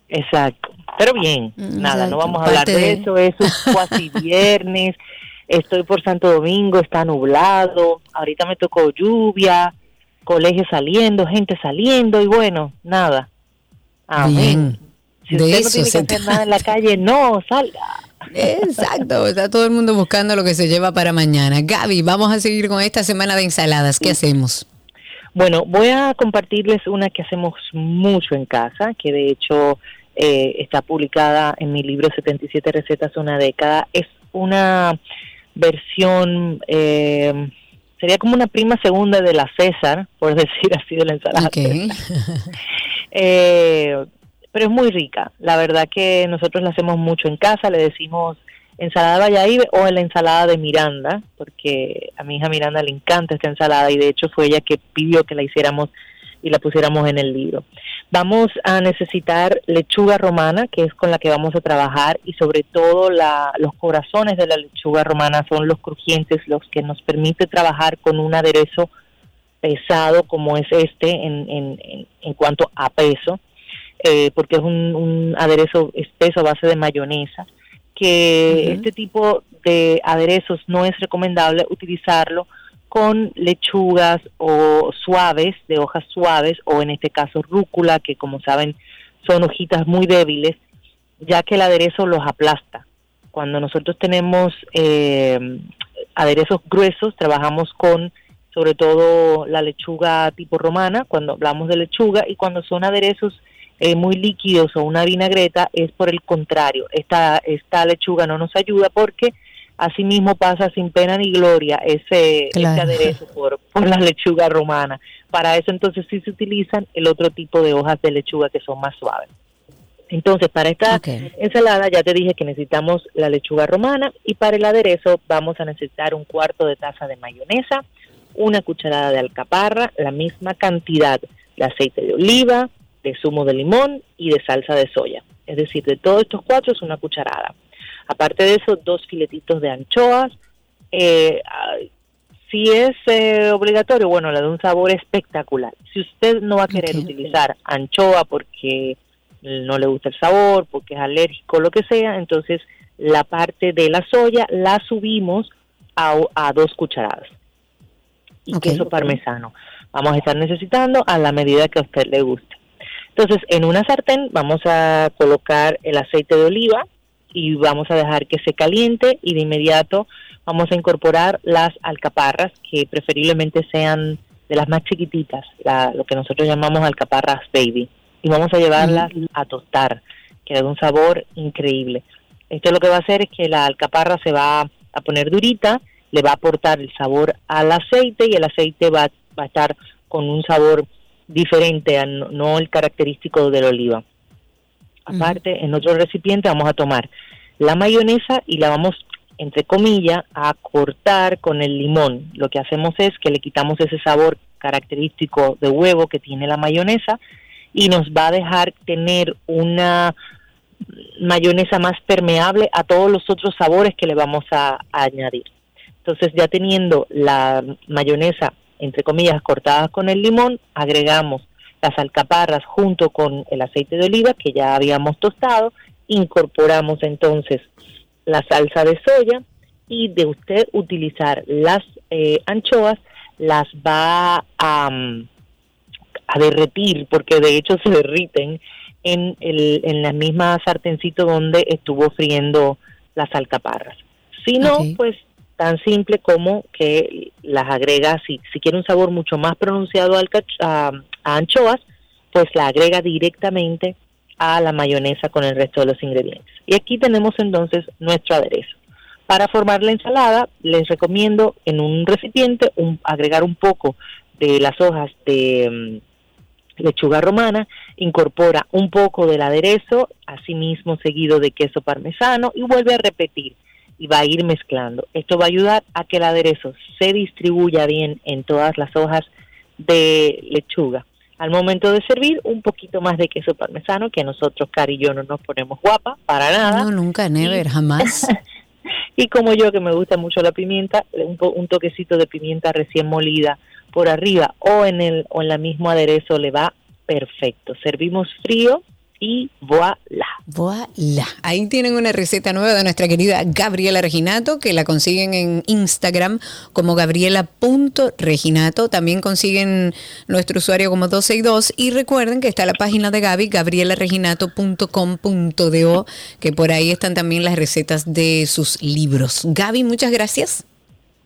Exacto. Pero bien, Mm, nada, exacto. no vamos a hablar Parte de de- eso. Eso es cuasi viernes. Estoy por Santo Domingo, está nublado. Ahorita me tocó lluvia, colegios saliendo, gente saliendo y bueno, nada. Amén. Bien. Si De usted no tiene que hacer nada en la calle, no, salga. Exacto, está todo el mundo buscando lo que se lleva para mañana. Gaby, vamos a seguir con esta semana de ensaladas. ¿Qué hacemos? Bueno, voy a compartirles una que hacemos mucho en casa, que de hecho eh, está publicada en mi libro 77 recetas una década. Es una versión, eh, sería como una prima segunda de la César, por decir así, de la ensalada. Eh, pero es muy rica. La verdad que nosotros la hacemos mucho en casa, le decimos ensalada Valladolid o la ensalada de Miranda, porque a mi hija Miranda le encanta esta ensalada y de hecho fue ella que pidió que la hiciéramos y la pusiéramos en el libro. Vamos a necesitar lechuga romana, que es con la que vamos a trabajar, y sobre todo la, los corazones de la lechuga romana son los crujientes, los que nos permite trabajar con un aderezo pesado como es este en, en, en, en cuanto a peso, eh, porque es un, un aderezo espeso a base de mayonesa, que este tipo de aderezos no es recomendable utilizarlo con lechugas o suaves, de hojas suaves, o en este caso rúcula, que como saben son hojitas muy débiles, ya que el aderezo los aplasta. Cuando nosotros tenemos eh, aderezos gruesos, trabajamos con sobre todo la lechuga tipo romana, cuando hablamos de lechuga, y cuando son aderezos eh, muy líquidos o una vinagreta, es por el contrario. Esta, esta lechuga no nos ayuda porque asimismo pasa sin pena ni gloria ese, Claro. ese aderezo por, por la lechuga romana. Para eso entonces sí se utilizan el otro tipo de hojas de lechuga que son más suaves. Entonces, para esta ensalada ya te dije que necesitamos la lechuga romana y para el aderezo vamos a necesitar un cuarto de taza de mayonesa, una cucharada de alcaparra, la misma cantidad de aceite de oliva, de zumo de limón y de salsa de soya. Es decir, de todos estos cuatro es una cucharada. Aparte de eso, dos filetitos de anchoas. Eh, ah, si es eh, obligatorio, bueno, le da un sabor espectacular. Si usted no va a querer utilizar anchoa porque no le gusta el sabor, porque es alérgico, lo que sea, entonces la parte de la soya la subimos a, a dos cucharadas. Y queso parmesano. Vamos a estar necesitando a la medida que a usted le guste. Entonces, en una sartén vamos a colocar el aceite de oliva y vamos a dejar que se caliente y de inmediato vamos a incorporar las alcaparras que preferiblemente sean de las más chiquititas, la- lo que nosotros llamamos alcaparras baby. Y vamos a llevarlas a tostar, que da un sabor increíble. Esto lo que va a hacer es que la alcaparra se va a poner durita, le va a aportar el sabor al aceite y el aceite va, va a estar con un sabor diferente, a no, no el característico del oliva. Aparte, en otro recipiente vamos a tomar la mayonesa y la vamos, entre comillas, a cortar con el limón. Lo que hacemos es que le quitamos ese sabor característico de huevo que tiene la mayonesa y nos va a dejar tener una mayonesa más permeable a todos los otros sabores que le vamos a, a añadir. Entonces ya teniendo la mayonesa, entre comillas, cortada con el limón, agregamos las alcaparras junto con el aceite de oliva que ya habíamos tostado, incorporamos entonces la salsa de soya y de usted utilizar las eh, anchoas, las va a, mm, a derretir, porque de hecho se derriten en, el, en la misma sartencito donde estuvo friendo las alcaparras. Si no, pues tan simple como que las agrega, si, si quiere un sabor mucho más pronunciado al a, a anchoas, pues la agrega directamente a la mayonesa con el resto de los ingredientes. Y aquí tenemos entonces nuestro aderezo. Para formar la ensalada, les recomiendo en un recipiente agregar un poco de las hojas de mm, lechuga romana, incorpora un poco del aderezo, asimismo seguido de queso parmesano y vuelve a repetir y va a ir mezclando. Esto va a ayudar a que el aderezo se distribuya bien en todas las hojas de lechuga. Al momento de servir, un poquito más de queso parmesano, que nosotros, Cari y yo, no nos ponemos guapa para nada. No, nunca, never, jamás. Y como yo, que me gusta mucho la pimienta, un, po- un toquecito de pimienta recién molida por arriba o en el o en la mismo aderezo le va perfecto. Servimos frío y voilà. Voilà. Ahí tienen una receta nueva de nuestra querida Gabriela Reginato, que la consiguen en Instagram como gabriela.reginato. También consiguen nuestro usuario como 262. Y recuerden que está la página de Gaby, gabrielareginato.com.do, que por ahí están también las recetas de sus libros. Gaby, muchas gracias.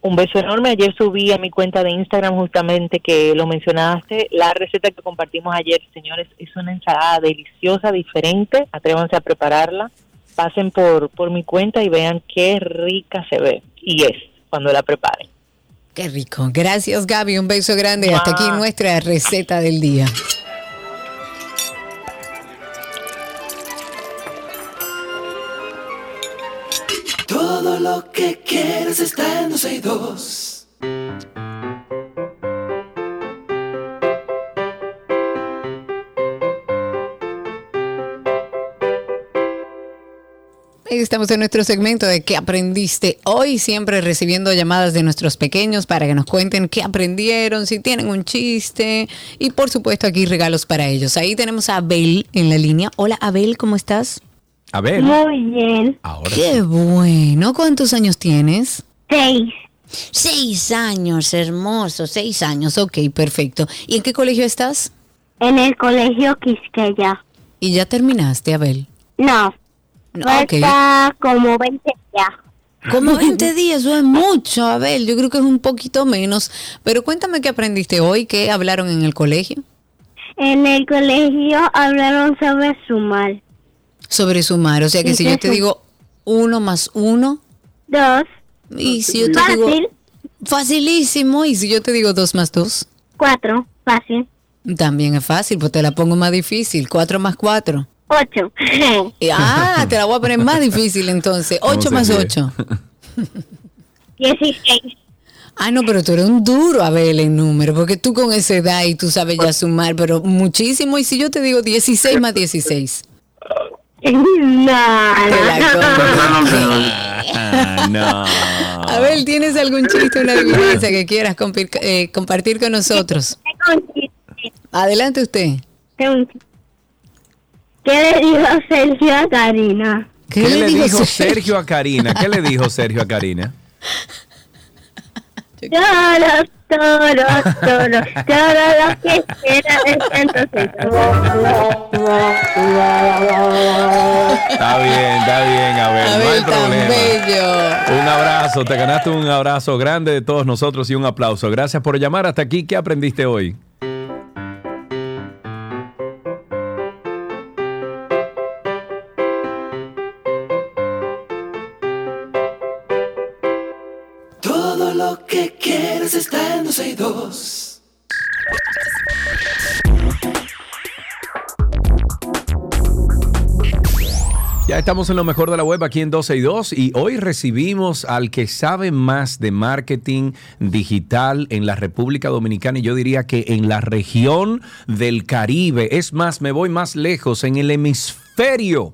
Un beso enorme. Ayer subí a mi cuenta de Instagram justamente que lo mencionaste. La receta que compartimos ayer, señores, es una ensalada deliciosa, diferente. Atrévanse a prepararla. Pasen por, por mi cuenta y vean qué rica se ve. Y es cuando la preparen. Qué rico. Gracias, Gaby. Un beso grande. Hasta aquí nuestra receta del día. Lo que quieres está en 12 y 2. Ahí Estamos en nuestro segmento de qué aprendiste hoy, siempre recibiendo llamadas de nuestros pequeños para que nos cuenten qué aprendieron, si tienen un chiste y por supuesto aquí regalos para ellos. Ahí tenemos a Abel en la línea. Hola Abel, ¿cómo estás? A ver. Muy bien. Ahora Qué bueno. ¿Cuántos años tienes? Seis. Seis años, hermoso, seis años. Ok, perfecto. ¿Y en qué colegio estás? En el colegio Quisqueya. Y ya terminaste, Abel. No. No, ok. Falta como 20 ya. Como 20 días, eso es mucho, Abel. Yo creo que es un poquito menos. Pero cuéntame qué aprendiste hoy, qué hablaron en el colegio. En el colegio hablaron sobre sumar. Sobre sumar. O sea que si yo te digo uno más uno, Dos. y si yo te digo Fácil. facilísimo, y si yo te digo dos más dos, Cuatro. Fácil. también es fácil, pues te la pongo más difícil. Cuatro más cuatro. Ocho. Ah, te la voy a poner más difícil entonces. Ocho más ríe? ocho. Dieciséis. Ah, no, pero tú eres un duro, Abel, en número, porque tú con esa edad y tú sabes ya sumar, pero muchísimo. Y si yo te digo 16 más 16. No. Ah, no. Abel, ¿tienes algún chiste, una adivinanza que quieras compir- eh, compartir con nosotros? tengo un chiste, Adelante usted. tengo un chiste. ¿Qué le dijo Sergio a Karina? ¿Qué, le dijo Sergio a Karina? ¿Qué le dijo Sergio a Karina? Todos, todos, todos, todo lo que quiera de Está bien, está bien, Abel. no hay Abel, problema. bello. Un abrazo, te ganaste un abrazo grande de todos nosotros y un aplauso. Gracias por llamar hasta aquí. ¿Qué aprendiste hoy? 162. Ya estamos en lo mejor de la web aquí en 12 y 2 y hoy recibimos al que sabe más de marketing digital en la República Dominicana y yo diría que en la región del Caribe. Es más, me voy más lejos, en el hemisferio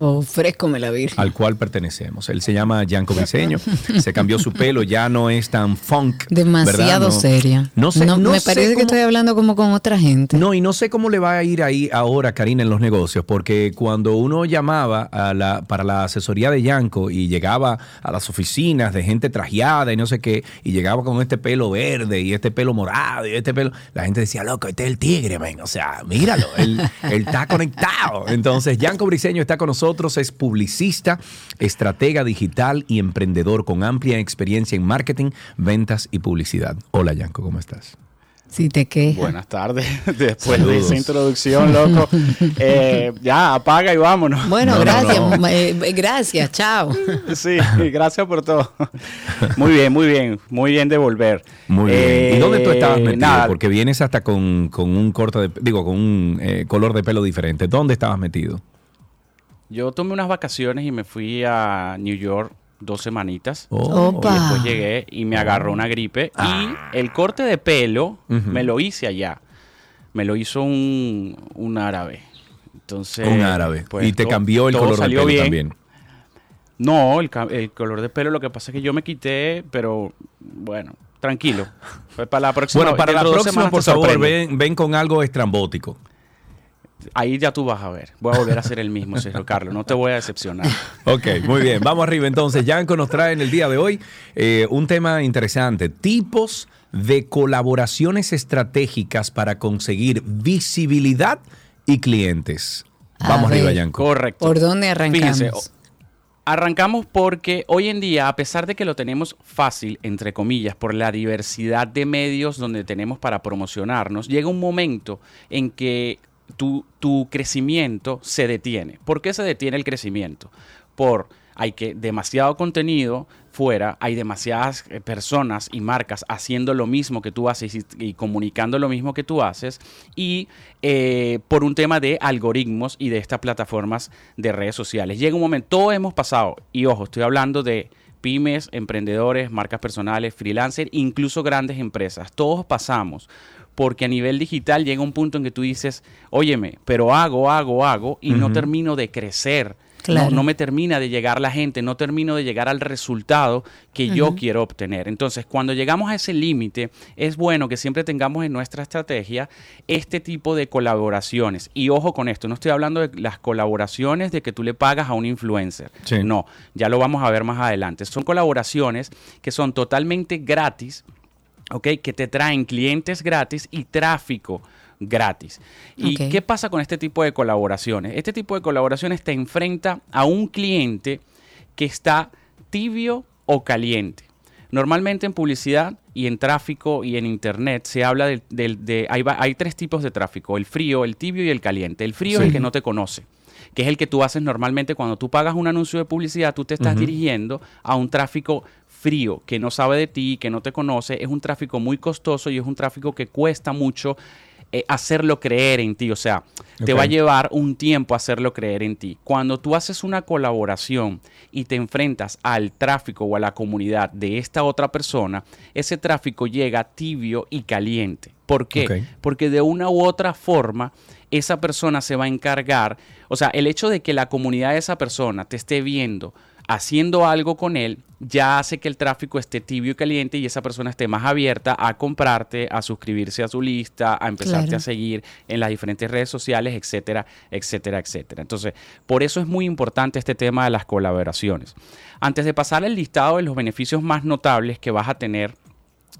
Oh, fresco me la vi. al cual pertenecemos. Él se llama Yanko Briseño, se cambió su pelo, ya no es tan funk. Demasiado. No- seria. No sé, no me sé parece que estoy hablando como con otra gente. No, y no sé cómo le va a ir ahí ahora, Karina, en los negocios, porque cuando uno llamaba a la, para la asesoría de Yanko y llegaba a las oficinas de gente trajeada y no sé qué, y llegaba con este pelo verde y este pelo morado y este pelo, la gente decía, loco, este es el tigre, men. O sea, míralo, él, él está conectado. Entonces, Yanko Briseño está con nosotros, es publicista, estratega digital y emprendedor con amplia experiencia en marketing, ventas y publicidad. Hola, Yanko, ¿cómo estás? Si te quejas. Buenas tardes. Después de esa introducción, loco. eh, ya, apaga y vámonos. Bueno, No, no, gracias. no. eh, gracias, chao. Sí, gracias por todo. Muy bien, muy bien. Muy bien de volver. Muy bien. ¿Y dónde tú estabas Eh, metido? nada, Porque vienes hasta con, con un corte de, digo, con un eh, color de pelo diferente. ¿Dónde estabas metido? Yo tomé unas vacaciones y me fui a New York dos semanitas. Oh, Opa. Y después llegué y me agarró una gripe. Y el corte de pelo me lo hice allá. Me lo hizo un, un árabe. Entonces, un árabe. pues, y te todo- cambió el color de pelo bien. también. No, el, color de pelo, lo que pasa es que yo me quité, pero bueno, tranquilo. Pues para la próxima Bueno, para la próxima, semanas por favor, ven con algo estrambótico. Ahí ya tú vas a ver. Voy a volver a ser el mismo, Sergio Carlos. No te voy a decepcionar. Ok, muy bien. Vamos arriba entonces. Yanko nos trae en el día de hoy eh, un tema interesante. Tipos de colaboraciones estratégicas para conseguir visibilidad y clientes. Vamos arriba. Yanko. Correcto. ¿Por dónde arrancamos? Fíjense, Arrancamos porque hoy en día, a pesar de que lo tenemos fácil, entre comillas, por la diversidad de medios donde tenemos para promocionarnos, llega un momento en que tu, crecimiento se detiene. ¿Por qué se detiene el crecimiento? Por hay que demasiado contenido fuera, hay demasiadas eh, personas y marcas haciendo lo mismo que tú haces y, y comunicando lo mismo que tú haces y eh, por un tema de algoritmos y de estas plataformas de redes sociales. Llega un momento, todos hemos pasado, y ojo, estoy hablando de pymes, emprendedores, marcas personales, freelancers, incluso grandes empresas. Todos pasamos porque a nivel digital llega un punto en que tú dices, óyeme, pero hago, hago, hago y no termino de crecer. Claro. No, no me termina de llegar la gente, no termino de llegar al resultado que yo quiero obtener. Entonces, cuando llegamos a ese límite, es bueno que siempre tengamos en nuestra estrategia este tipo de colaboraciones. Y ojo con esto, no estoy hablando de las colaboraciones de que tú le pagas a un influencer. Sí. No, ya lo vamos a ver más adelante. Son colaboraciones que son totalmente gratis, ¿ok? Que te traen clientes gratis y tráfico gratis. ¿Y qué pasa con este tipo de colaboraciones? Este tipo de colaboraciones te enfrenta a un cliente que está tibio o caliente. Normalmente en publicidad y en tráfico y en internet se habla del- de, hay, tres tipos de tráfico, el frío, el tibio y el caliente. El frío es el que no te conoce, que es el que tú haces normalmente cuando tú pagas un anuncio de publicidad, tú te estás dirigiendo a un tráfico frío, que no sabe de ti, que no te conoce, es un tráfico muy costoso y es un tráfico que cuesta mucho eh, hacerlo creer en ti. O sea, te va a llevar un tiempo hacerlo creer en ti. Cuando tú haces una colaboración y te enfrentas al tráfico o a la comunidad de esta otra persona, ese tráfico llega tibio y caliente. ¿Por qué? Porque de una u otra forma, esa persona se va a encargar, o sea, el hecho de que la comunidad de esa persona te esté viendo haciendo algo con él, ya hace que el tráfico esté tibio y caliente y esa persona esté más abierta a comprarte, a suscribirse a su lista, a empezarte Claro. a seguir en las diferentes redes sociales, etcétera, etcétera, etcétera. Entonces, por eso es muy importante este tema de las colaboraciones. Antes de pasar el listado de los beneficios más notables que vas a tener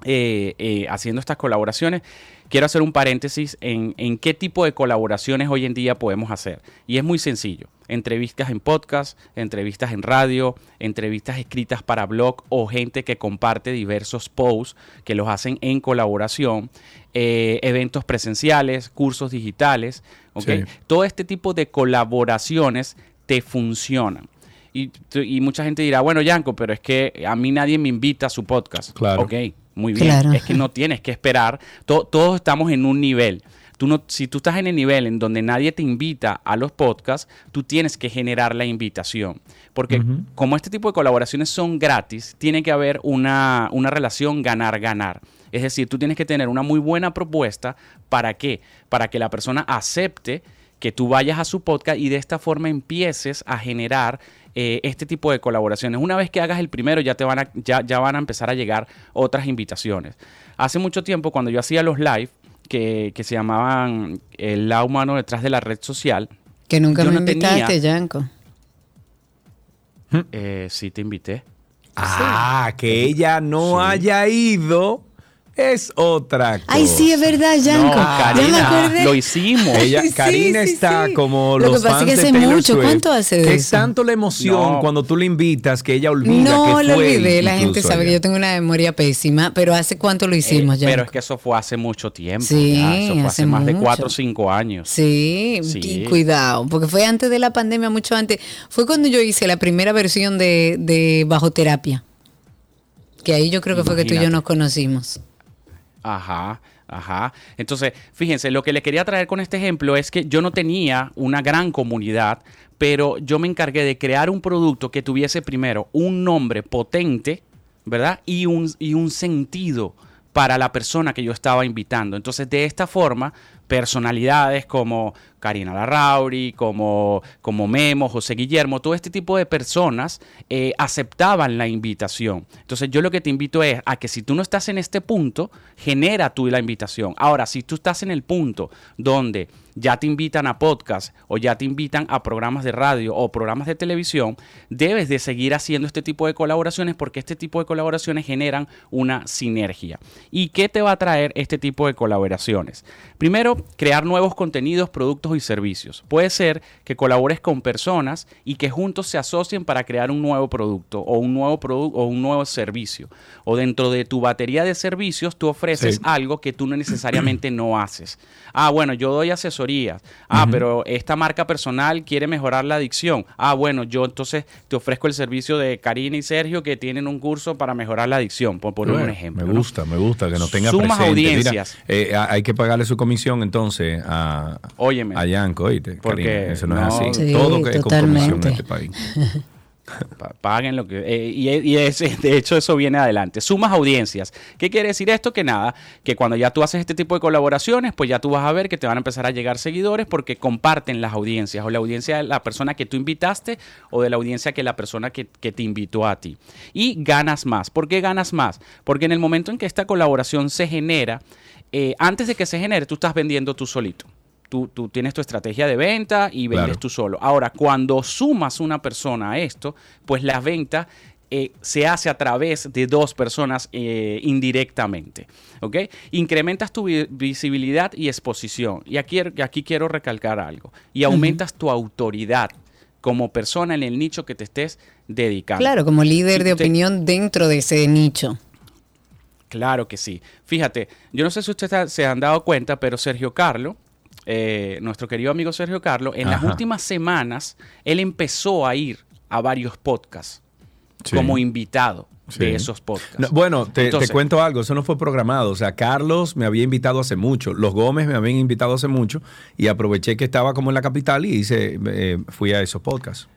eh, eh, haciendo estas colaboraciones, quiero hacer un paréntesis en, en qué tipo de colaboraciones hoy en día podemos hacer. Y es muy sencillo. Entrevistas en podcast, entrevistas en radio, entrevistas escritas para blog o gente que comparte diversos posts que los hacen en colaboración, eh, eventos presenciales, cursos digitales. Todo este tipo de colaboraciones te funcionan. Y, y mucha gente dirá, bueno, Yanko, pero es que a mí nadie me invita a su podcast. Claro. Ok, muy bien. Claro. Es que no tienes que esperar. To- todos estamos en un nivel. Tú no, si tú estás en el nivel en donde nadie te invita a los podcasts, tú tienes que generar la invitación. Porque como este tipo de colaboraciones son gratis, tiene que haber una, una relación ganar-ganar. Es decir, tú tienes que tener una muy buena propuesta. ¿Para qué? Para que la persona acepte que tú vayas a su podcast y de esta forma empieces a generar eh, este tipo de colaboraciones. Una vez que hagas el primero, ya, te van a, ya, ya van a empezar a llegar otras invitaciones. Hace mucho tiempo, cuando yo hacía los live, que, que se llamaban El lado humano detrás de la red social, Que nunca me no tenía- invitaste, Yanko. eh, sí te invité. Ah, que ella no haya ido es otra cosa. Ay, sí, es verdad, Yanko. No, ya me Karina, acordé. lo hicimos. Ella, Sí, Karina sí, está sí. como Lo los que pasa es que hace mucho. Swift, ¿Cuánto hace de es tanto la emoción No. cuando tú le invitas que ella olvida No que lo fue. olvidé, la gente sabe que yo tengo una memoria pésima, pero ¿hace cuánto lo hicimos, Eh, Yanko? pero es que eso fue hace mucho tiempo. Sí, ya, eso fue hace, hace más de cuatro o cinco años. Sí, Sí. y cuidado, porque fue antes de la pandemia, mucho antes. Fue cuando yo hice la primera versión de, de Bajo Terapia. Que ahí yo creo que fue que tú y yo nos conocimos. Ajá, ajá. Entonces, fíjense, lo que le quería traer con este ejemplo es que yo no tenía una gran comunidad, pero yo me encargué de crear un producto que tuviese primero un nombre potente, ¿verdad? Y un, y un sentido para la persona que yo estaba invitando. Entonces, de esta forma, personalidades como Karina Larrauri, como, como Memo, José Guillermo, todo este tipo de personas eh, aceptaban la invitación. Entonces yo lo que te invito es a que si tú no estás en este punto, genera tú la invitación. Ahora, si tú estás en el punto donde ya te invitan a podcast o ya te invitan a programas de radio o programas de televisión, debes de seguir haciendo este tipo de colaboraciones porque este tipo de colaboraciones generan una sinergia. ¿Y qué te va a traer este tipo de colaboraciones? Primero, crear nuevos contenidos, productos y servicios. Puede ser que colabores con personas y que juntos se asocien para crear un nuevo producto o un nuevo producto o un nuevo servicio. O dentro de tu batería de servicios tú ofreces Sí. algo que tú no necesariamente no haces. Ah, bueno, yo doy asesorías. Ah, pero esta marca personal quiere mejorar la adicción. Ah, bueno, yo entonces te ofrezco el servicio de Karina y Sergio que tienen un curso para mejorar la adicción, por poner un ejemplo. Me ¿no? gusta, me gusta que no tenga Sumas presente. Mira, audiencias. eh, hay que pagarle su comisión entonces a, Óyeme. A Yanko, oíste, Porque Karina, eso no, es así. Sí, Todo que es con en este país. Pa- Paguen lo que... eh, y y ese- de hecho eso viene adelante. Sumas audiencias. ¿Qué quiere decir esto? Que nada, que cuando ya tú haces este tipo de colaboraciones, pues ya tú vas a ver que te van a empezar a llegar seguidores porque comparten las audiencias o la audiencia de la persona que tú invitaste o de la audiencia que la persona que, que te invitó a ti. Y ganas más. ¿Por qué ganas más? Porque en el momento en que esta colaboración se genera, eh, antes de que se genere, tú estás vendiendo tú solito. Tú, tú tienes tu estrategia de venta y vendes Claro. tú solo. Ahora, cuando sumas una persona a esto, pues la venta eh, se hace a través de dos personas eh, indirectamente. ¿Ok? Incrementas tu vi- visibilidad y exposición. Y aquí, aquí quiero recalcar algo. Y aumentas tu autoridad como persona en el nicho que te estés dedicando. Claro, como líder Si de opinión dentro de ese nicho. Claro que sí. Fíjate, yo no sé si ustedes se han dado cuenta, pero Sergio Carlo, eh, nuestro querido amigo Sergio Carlo, en las últimas semanas, él empezó a ir a varios podcasts. Sí. como invitado Sí. de esos podcasts. No, bueno, te, cuento algo, eso no fue programado. O sea, Carlos me había invitado hace mucho, los Gómez me habían invitado hace mucho y aproveché que estaba como en la capital y hice, eh, fui a esos podcasts.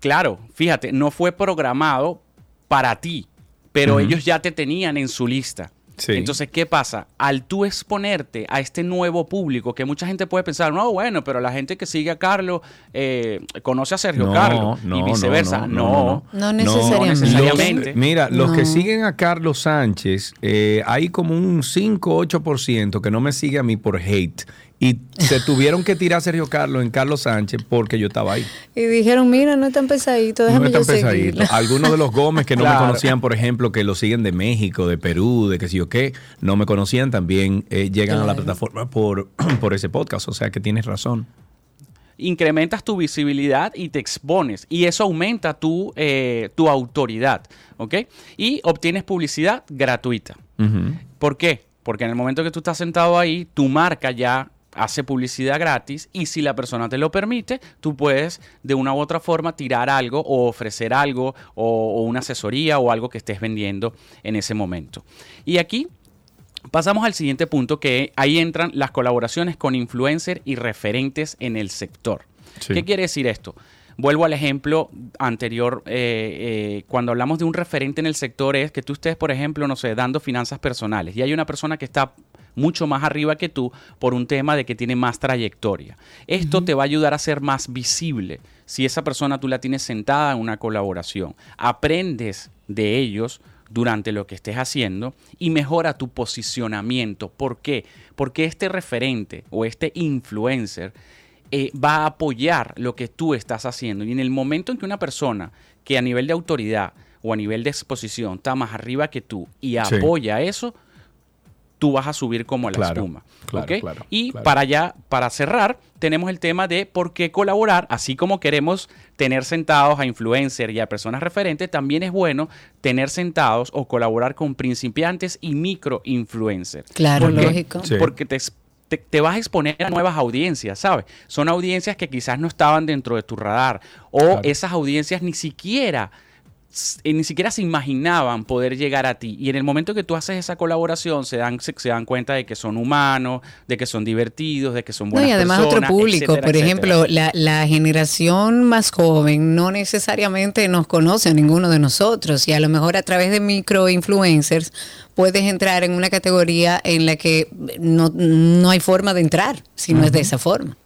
Claro, fíjate, no fue programado para ti, pero ellos ya te tenían en su lista. Sí. Entonces, ¿qué pasa? Al tú exponerte a este nuevo público, que mucha gente puede pensar, no, bueno, pero la gente que sigue a Carlos eh, conoce a Sergio No, Carlos no, y no, viceversa. no, No, no, No necesariamente. necesariamente. Los- mira, los que siguen a Carlos Sánchez, eh, hay como un 5-8% que no me sigue a mí por hate. Y se tuvieron que tirar a Sergio Carlos en Carlos Sánchez porque yo estaba ahí. Y dijeron, mira, no es tan pesadito, No déjame es tan yo seguirlo. pesadito. Algunos de los Gómez que no Claro. me conocían, por ejemplo, que lo siguen de México, de Perú, de qué sé yo qué, no me conocían, también eh, llegan a la plataforma por, por ese podcast. O sea que tienes razón. incrementas tu visibilidad y te expones. Y eso aumenta tu, eh, tu autoridad. ¿Ok? Y obtienes publicidad gratuita. ¿Por qué? Porque en el momento que tú estás sentado ahí, tu marca ya hace publicidad gratis y si la persona te lo permite, tú puedes de una u otra forma tirar algo o ofrecer algo o, o una asesoría o algo que estés vendiendo en ese momento. Y aquí pasamos al siguiente punto que ahí entran las colaboraciones con influencers y referentes en el sector. Sí. ¿Qué quiere decir esto? Vuelvo al ejemplo anterior, eh, eh, cuando hablamos de un referente en el sector es que tú estés, por ejemplo, no sé, dando finanzas personales y hay una persona que está mucho más arriba que tú por un tema de que tiene más trayectoria. Esto te va a ayudar a ser más visible si esa persona tú la tienes sentada en una colaboración. Aprendes de ellos durante lo que estés haciendo y mejora tu posicionamiento. ¿Por qué? Porque este referente o este influencer eh, va a apoyar lo que tú estás haciendo. Y en el momento en que una persona que a nivel de autoridad o a nivel de exposición está más arriba que tú y Sí. apoya eso, tú vas a subir como la Claro, espuma. claro, ¿ok? claro, y claro. para ya, para cerrar, tenemos el tema de por qué colaborar, así como queremos tener sentados a influencers y a personas referentes, también es bueno tener sentados o colaborar con principiantes y micro influencers. Claro, lógico. Sí. Porque te, te- te vas a exponer a nuevas audiencias, ¿sabes? Son audiencias que quizás no estaban dentro de tu radar o Claro. esas audiencias ni siquiera ni siquiera se imaginaban poder llegar a ti. Y en el momento que tú haces esa colaboración, se dan, se, se dan cuenta de que son humanos, de que son divertidos, de que son No, buenas y además otro público, etcétera, por ejemplo, la, la generación más joven no necesariamente nos conoce a ninguno de nosotros y a lo mejor a través de microinfluencers puedes entrar en una categoría en la que no, no hay forma de entrar si no es de esa forma.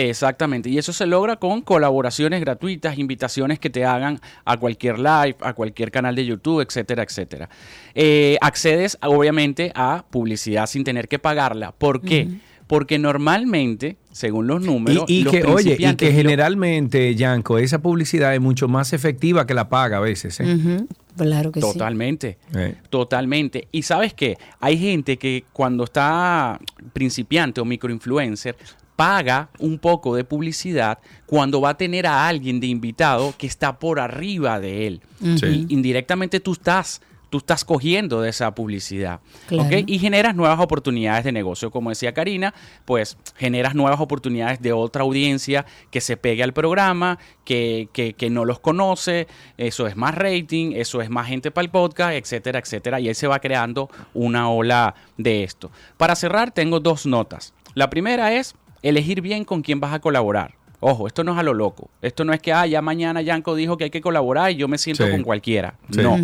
Exactamente, y eso se logra con colaboraciones gratuitas, invitaciones que te hagan a cualquier live, a cualquier canal de YouTube, etcétera, etcétera. Eh, accedes obviamente a publicidad sin tener que pagarla. ¿Por qué? Porque normalmente, según los números, Y, y los que, oye, y que generalmente, Yanko, esa publicidad es mucho más efectiva que la paga a veces. ¿eh? Claro que sí. Totalmente. Eh. Totalmente. Y sabes qué? Hay gente que cuando está principiante o microinfluencer paga un poco de publicidad cuando va a tener a alguien de invitado que está por arriba de él. Y indirectamente tú estás tú estás cogiendo de esa publicidad. Y generas nuevas oportunidades de negocio. Como decía Karina, pues generas nuevas oportunidades de otra audiencia que se pegue al programa, que, que- que no los conoce. Eso es más rating, eso es más gente para el podcast, etcétera, etcétera. Y ahí se va creando una ola de esto. Para cerrar, tengo dos notas. La primera es elegir bien con quién vas a colaborar. Ojo, esto no es a lo loco. Esto no es que, ah, ya mañana Yanko dijo que hay que colaborar y yo me siento Sí. con cualquiera. Sí. No.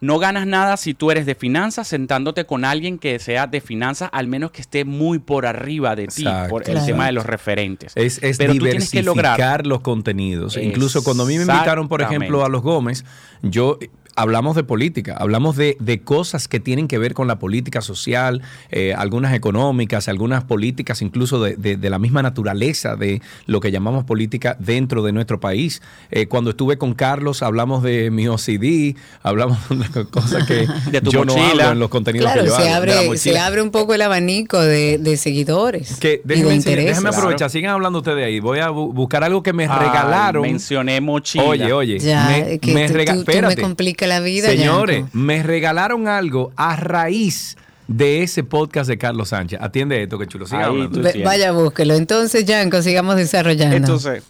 No ganas nada si tú eres de finanzas sentándote con alguien que sea de finanzas, al menos que esté muy por arriba de ti, Exacto, por el tema de los referentes. Es, es Pero tú tienes que diversificar lograr. los contenidos. Incluso cuando a mí me invitaron, por ejemplo, a los Gómez, yo hablamos de política, hablamos de, de cosas que tienen que ver con la política social, eh, algunas económicas, algunas políticas incluso de, de- de la misma naturaleza de lo que llamamos política dentro de nuestro país. Eh, cuando estuve con Carlos, hablamos de mi OCD, hablamos de cosas que De tu yo no mochila. hablo en los contenidos Claro, que yo se hago, abre, se abre un poco el abanico de, de seguidores Que y de déjenme, enseñar- intereses. déjenme aprovechar, sigan hablando ustedes ahí. Voy a bu- buscar algo que me Ay, regalaron. mencioné mochila. Oye, oye, Ya, me, es que me tú- tú- tú me espérate. La vida, Señores, Yanko. me regalaron algo a raíz de ese podcast de Carlos Sánchez. Atiende esto, que chulo. Siga Ahí hablando. Vaya, búsquelo. Entonces, Yanko, sigamos desarrollando. Entonces,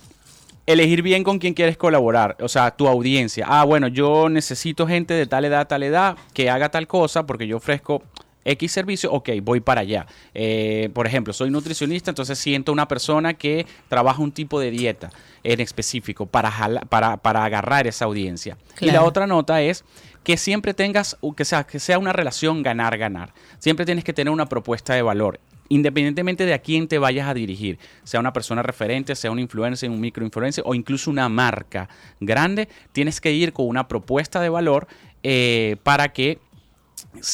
elegir bien con quién quieres colaborar, o sea, tu audiencia. Ah, bueno, yo necesito gente de tal edad, tal edad, que haga tal cosa, porque yo ofrezco X servicio, ok, voy para allá. Eh, por ejemplo, soy nutricionista, entonces siento una persona que trabaja un tipo de dieta en específico para, jala- para, para agarrar esa audiencia. Y la otra nota es que siempre tengas, que sea, que sea una relación ganar-ganar. Siempre tienes que tener una propuesta de valor. Independientemente de a quién te vayas a dirigir, sea una persona referente, sea un influencer, un microinfluencer o incluso una marca grande, tienes que ir con una propuesta de valor eh, para que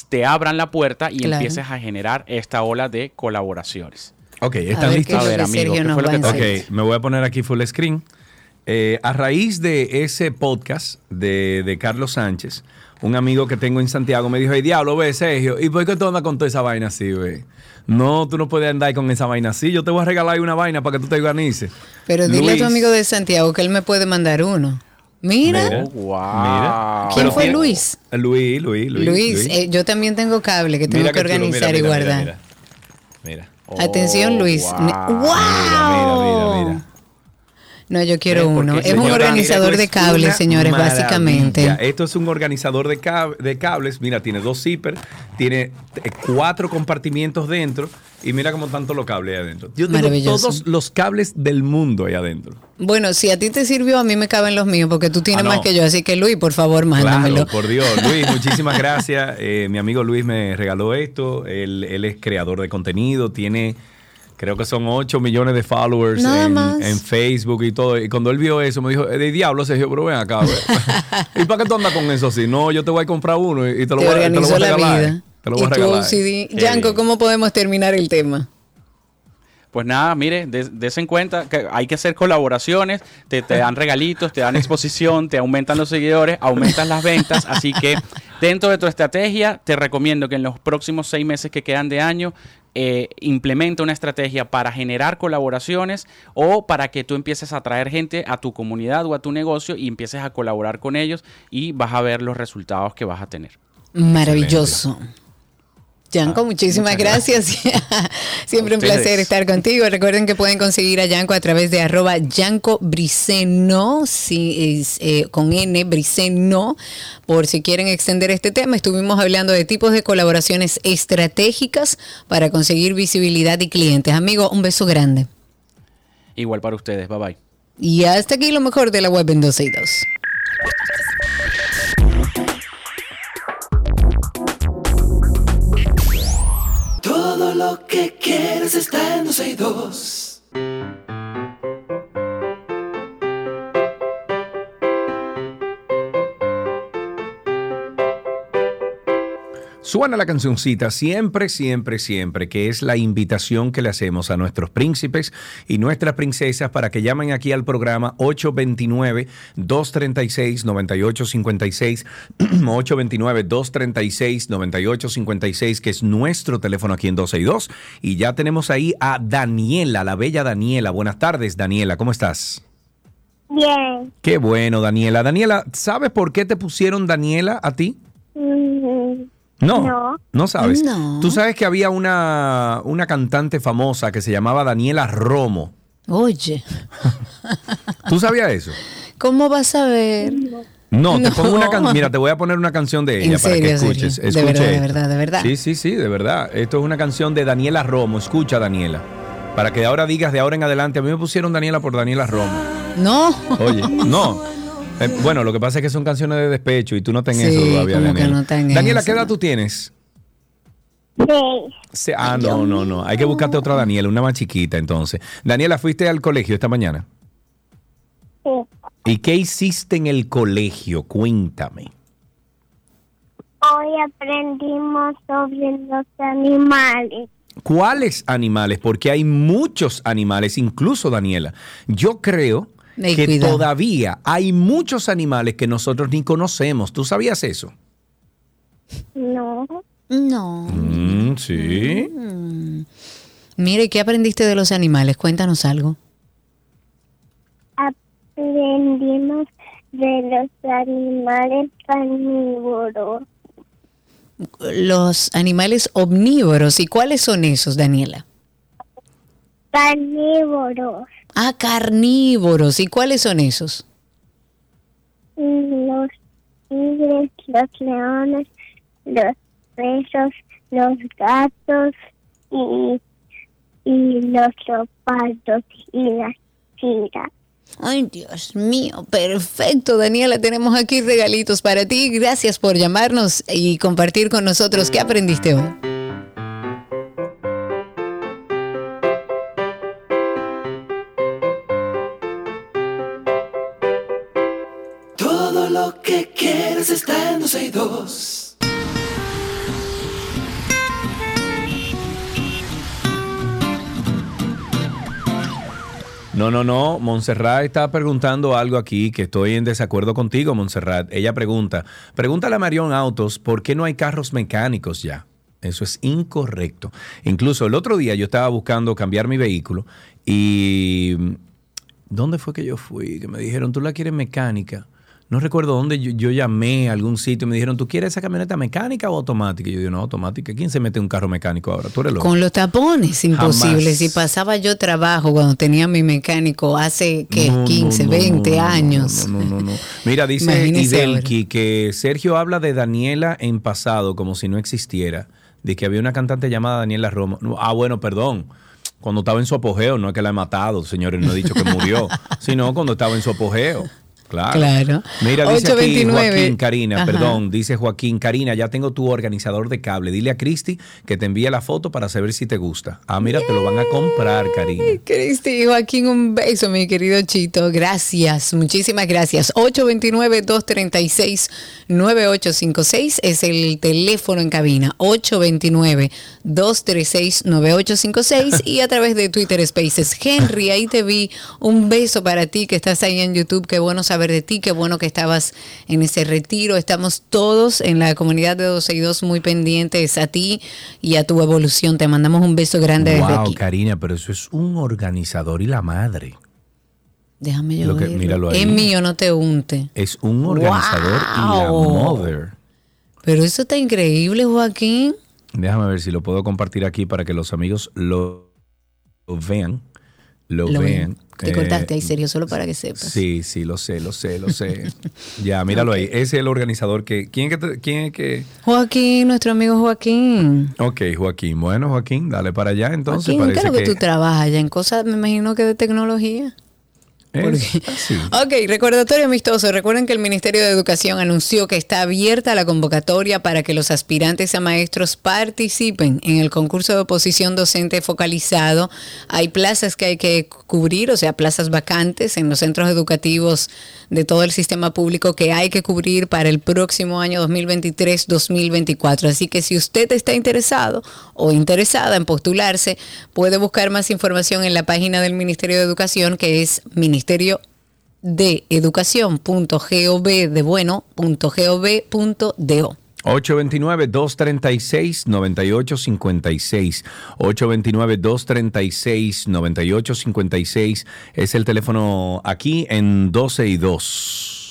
te abran la puerta y Claro. empieces a generar esta ola de colaboraciones. Ok, ¿están listos? A ver, amigo, Sergio ¿qué nos fue lo va que a te- enseñar. Ok, me voy a poner aquí full screen. Eh, a raíz de ese podcast de, de Carlos Sánchez, un amigo que tengo en Santiago me dijo, hey, diablo, ve, Sergio, ¿y por qué tú andas con toda esa vaina así, ve? No, tú no puedes andar con esa vaina así. Yo te voy a regalar ahí una vaina para que tú te organices. Pero dile a tu amigo de Santiago que él me puede mandar uno. Mira, Mira. Oh, wow. Mira. ¿quién Pero fue tiene- Luis? Luis, Luis, Luis. Luis, eh, yo también tengo cable que tengo que organizar y guardar. Mira. Atención, Oh, Luis. ¡Wow! Mira, mira, mira. No, yo quiero porque uno. Es señora, un organizador de es cables, señores, maravilla. básicamente. Esto es un organizador de, cab- de cables. Mira, tiene dos zippers, tiene eh, cuatro compartimientos dentro y mira cómo tanto los cables ahí adentro. Yo tengo Maravilloso. todos los cables del mundo ahí adentro. Bueno, si a ti te sirvió, a mí me caben los míos, porque tú tienes Ah, no. más que yo. Así que, Luis, por favor, mándamelo. Claro, por Dios. Luis, muchísimas gracias. Eh, mi amigo Luis me regaló esto. Él, él es creador de contenido, tiene... Creo que son 8 millones de followers en, Facebook y todo. Y cuando él vio eso, me dijo, "Eh, de diablo, Sergio, pero ven acá. ve". ¿Y para qué tú andas con eso así? No, yo te voy a comprar uno y, y te lo te voy, a- te lo voy a la regalar. vida. Te lo y voy a tu regalar. Yanko. ¿cómo podemos terminar el tema? Pues nada, mire, des, en cuenta que hay que hacer colaboraciones, te, te dan regalitos, te dan exposición, te aumentan los seguidores, aumentan las ventas, así que dentro de tu estrategia te recomiendo que en los próximos seis meses que quedan de año eh, implementa una estrategia para generar colaboraciones o para que tú empieces a traer gente a tu comunidad o a tu negocio y empieces a colaborar con ellos y vas a ver los resultados que vas a tener. Maravilloso. Yanko, muchísimas gracias. Siempre un placer estar contigo. Recuerden que pueden conseguir a Yanko a través de arroba Yanko Briceno, si es, eh, con N, Briceno, por si quieren extender este tema. Estuvimos hablando de tipos de colaboraciones estratégicas para conseguir visibilidad y clientes. Amigo, un beso grande. Igual para ustedes, bye bye. Y hasta aquí lo mejor de la web en 12 y 2. Lo que quieres está en 12 y 2. Suena la cancioncita siempre, siempre, siempre, que es la invitación que le hacemos a nuestros príncipes y nuestras princesas para que llamen aquí al programa 829-236-9856, 829-236-9856, que es nuestro teléfono aquí en 262. Y ya tenemos ahí a Daniela, la bella Daniela. Buenas tardes, Daniela, ¿cómo estás? Bien. Qué bueno, Daniela. Daniela, ¿sabes por qué te pusieron Daniela a ti? Mm, No, No. no sabes. No. Tú sabes que había una, una cantante famosa que se llamaba Daniela Romo. Oye, ¿Tú sabías eso? ¿cómo vas a ver? No, te No. pongo una canción. Mira, te voy a poner una canción de ella ¿En para que escuches. serio? De verdad, de verdad, de verdad. Sí, sí, sí, de verdad. Esto es una canción de Daniela Romo. Escucha, Daniela. Para que ahora digas de ahora en adelante. A mí me pusieron Daniela por Daniela Romo. No. Oye, no. Eh, bueno, lo que pasa es que son canciones de despecho y tú no ten Sí, eso todavía, como que Daniela. no ten Daniela, ¿qué edad tú tienes? seis. Se- ah, no, no, no. Hay que buscarte otra Daniela, una más chiquita entonces. Daniela, ¿fuiste al colegio esta mañana? Sí. ¿Y qué hiciste en el colegio? Cuéntame. Hoy aprendimos sobre los animales. ¿Cuáles animales? Porque hay muchos animales, incluso Daniela. Yo creo Ey, que cuidado. todavía hay muchos animales que nosotros ni conocemos. ¿Tú sabías eso? No. No. Mm, sí. Mire, ¿qué aprendiste de los animales? Cuéntanos algo. Aprendimos de los animales carnívoros. Los animales omnívoros. ¿Y cuáles son esos, Daniela? Carnívoros. A carnívoros. ¿Y cuáles son esos? Los tigres, los leones, los perros, los gatos y, y los leopardos y las tigras. Ay, Dios mío, perfecto, Daniela, tenemos aquí regalitos para ti. Gracias por llamarnos y compartir con nosotros qué aprendiste hoy. Está en 12 y 2. No, no, no. Montserrat está preguntando algo aquí que estoy en desacuerdo contigo, Montserrat. Ella pregunta, pregúntale a Marión Autos por qué no hay carros mecánicos ya. Eso es incorrecto. Incluso el otro día yo estaba buscando cambiar mi vehículo y ¿dónde fue que yo fui? Que me dijeron, ¿tú la quieres mecánica? No recuerdo dónde yo, yo llamé a algún sitio y me dijeron, ¿tú quieres esa camioneta mecánica o automática? Y yo digo, no, automática. ¿Quién se mete en un carro mecánico ahora? Tú eres loco. Con los tapones, imposible. Jamás. Si pasaba yo trabajo cuando tenía mi mecánico hace que No, no, 15, no, 20 no, años. No, no, no, no. Mira, dice Idelki que Sergio habla de Daniela en pasado como si no existiera. De que había una cantante llamada Daniela Roma. Ah, bueno, perdón. Cuando estaba en su apogeo, no es que la he matado, señores, no he dicho que murió, sino cuando estaba en su apogeo. Claro. Claro. Mira, dice aquí 829. Joaquín Karina, Ajá. perdón, dice Joaquín Karina, ya tengo tu organizador de cable. Dile a Cristi que te envíe la foto para saber si te gusta. Ah, mira, te lo van a comprar, Karina. Cristi, Joaquín, un beso, mi querido Chito. Gracias, muchísimas gracias. 829-236-9856 es el teléfono en cabina. 829-236-9856 y a través de Twitter Spaces. Henry, ahí te vi. Un beso para ti que estás ahí en YouTube. Qué bueno saber de ti, qué bueno que estabas en ese retiro. Estamos todos en la comunidad de 12 y 2 muy pendientes a ti y a tu evolución. Te mandamos un beso grande desde Wow, aquí. Karina, pero eso es un organizador y la madre. Déjame yo Lo que- míralo ahí. Es mío, no te unte. Es un organizador y la Wow. mother. Pero eso está increíble, Joaquín. Déjame ver si lo puedo compartir aquí para que los amigos lo, lo vean. Lo, Lo vean. ven. Te Eh, cortaste ahí, serio, solo para que sepas. Sí, sí, lo sé, lo sé, lo sé. ya, míralo ahí. Ese es el organizador que. ¿Quién es que.? quién es que Joaquín, nuestro amigo Joaquín. Ok, Joaquín. Bueno, Joaquín, dale para allá. Entonces Joaquín, ¿qué es parece lo que, que. tú trabajas ya en cosas, me imagino que de tecnología? Ok, recordatorio amistoso. Recuerden que el Ministerio de Educación anunció que está abierta la convocatoria para que los aspirantes a maestros participen en el concurso de oposición docente focalizado. Hay plazas que hay que cubrir, o sea, plazas vacantes en los centros educativos de todo el sistema público que hay que cubrir para el próximo año 2023-2024. Así que si usted está interesado o interesada en postularse, puede buscar más información en la página del Ministerio de Educación que es ministerio de educación.gov de bueno.gov.do. 829-236-9856. 829-236-9856 es el teléfono aquí en 12 y 2.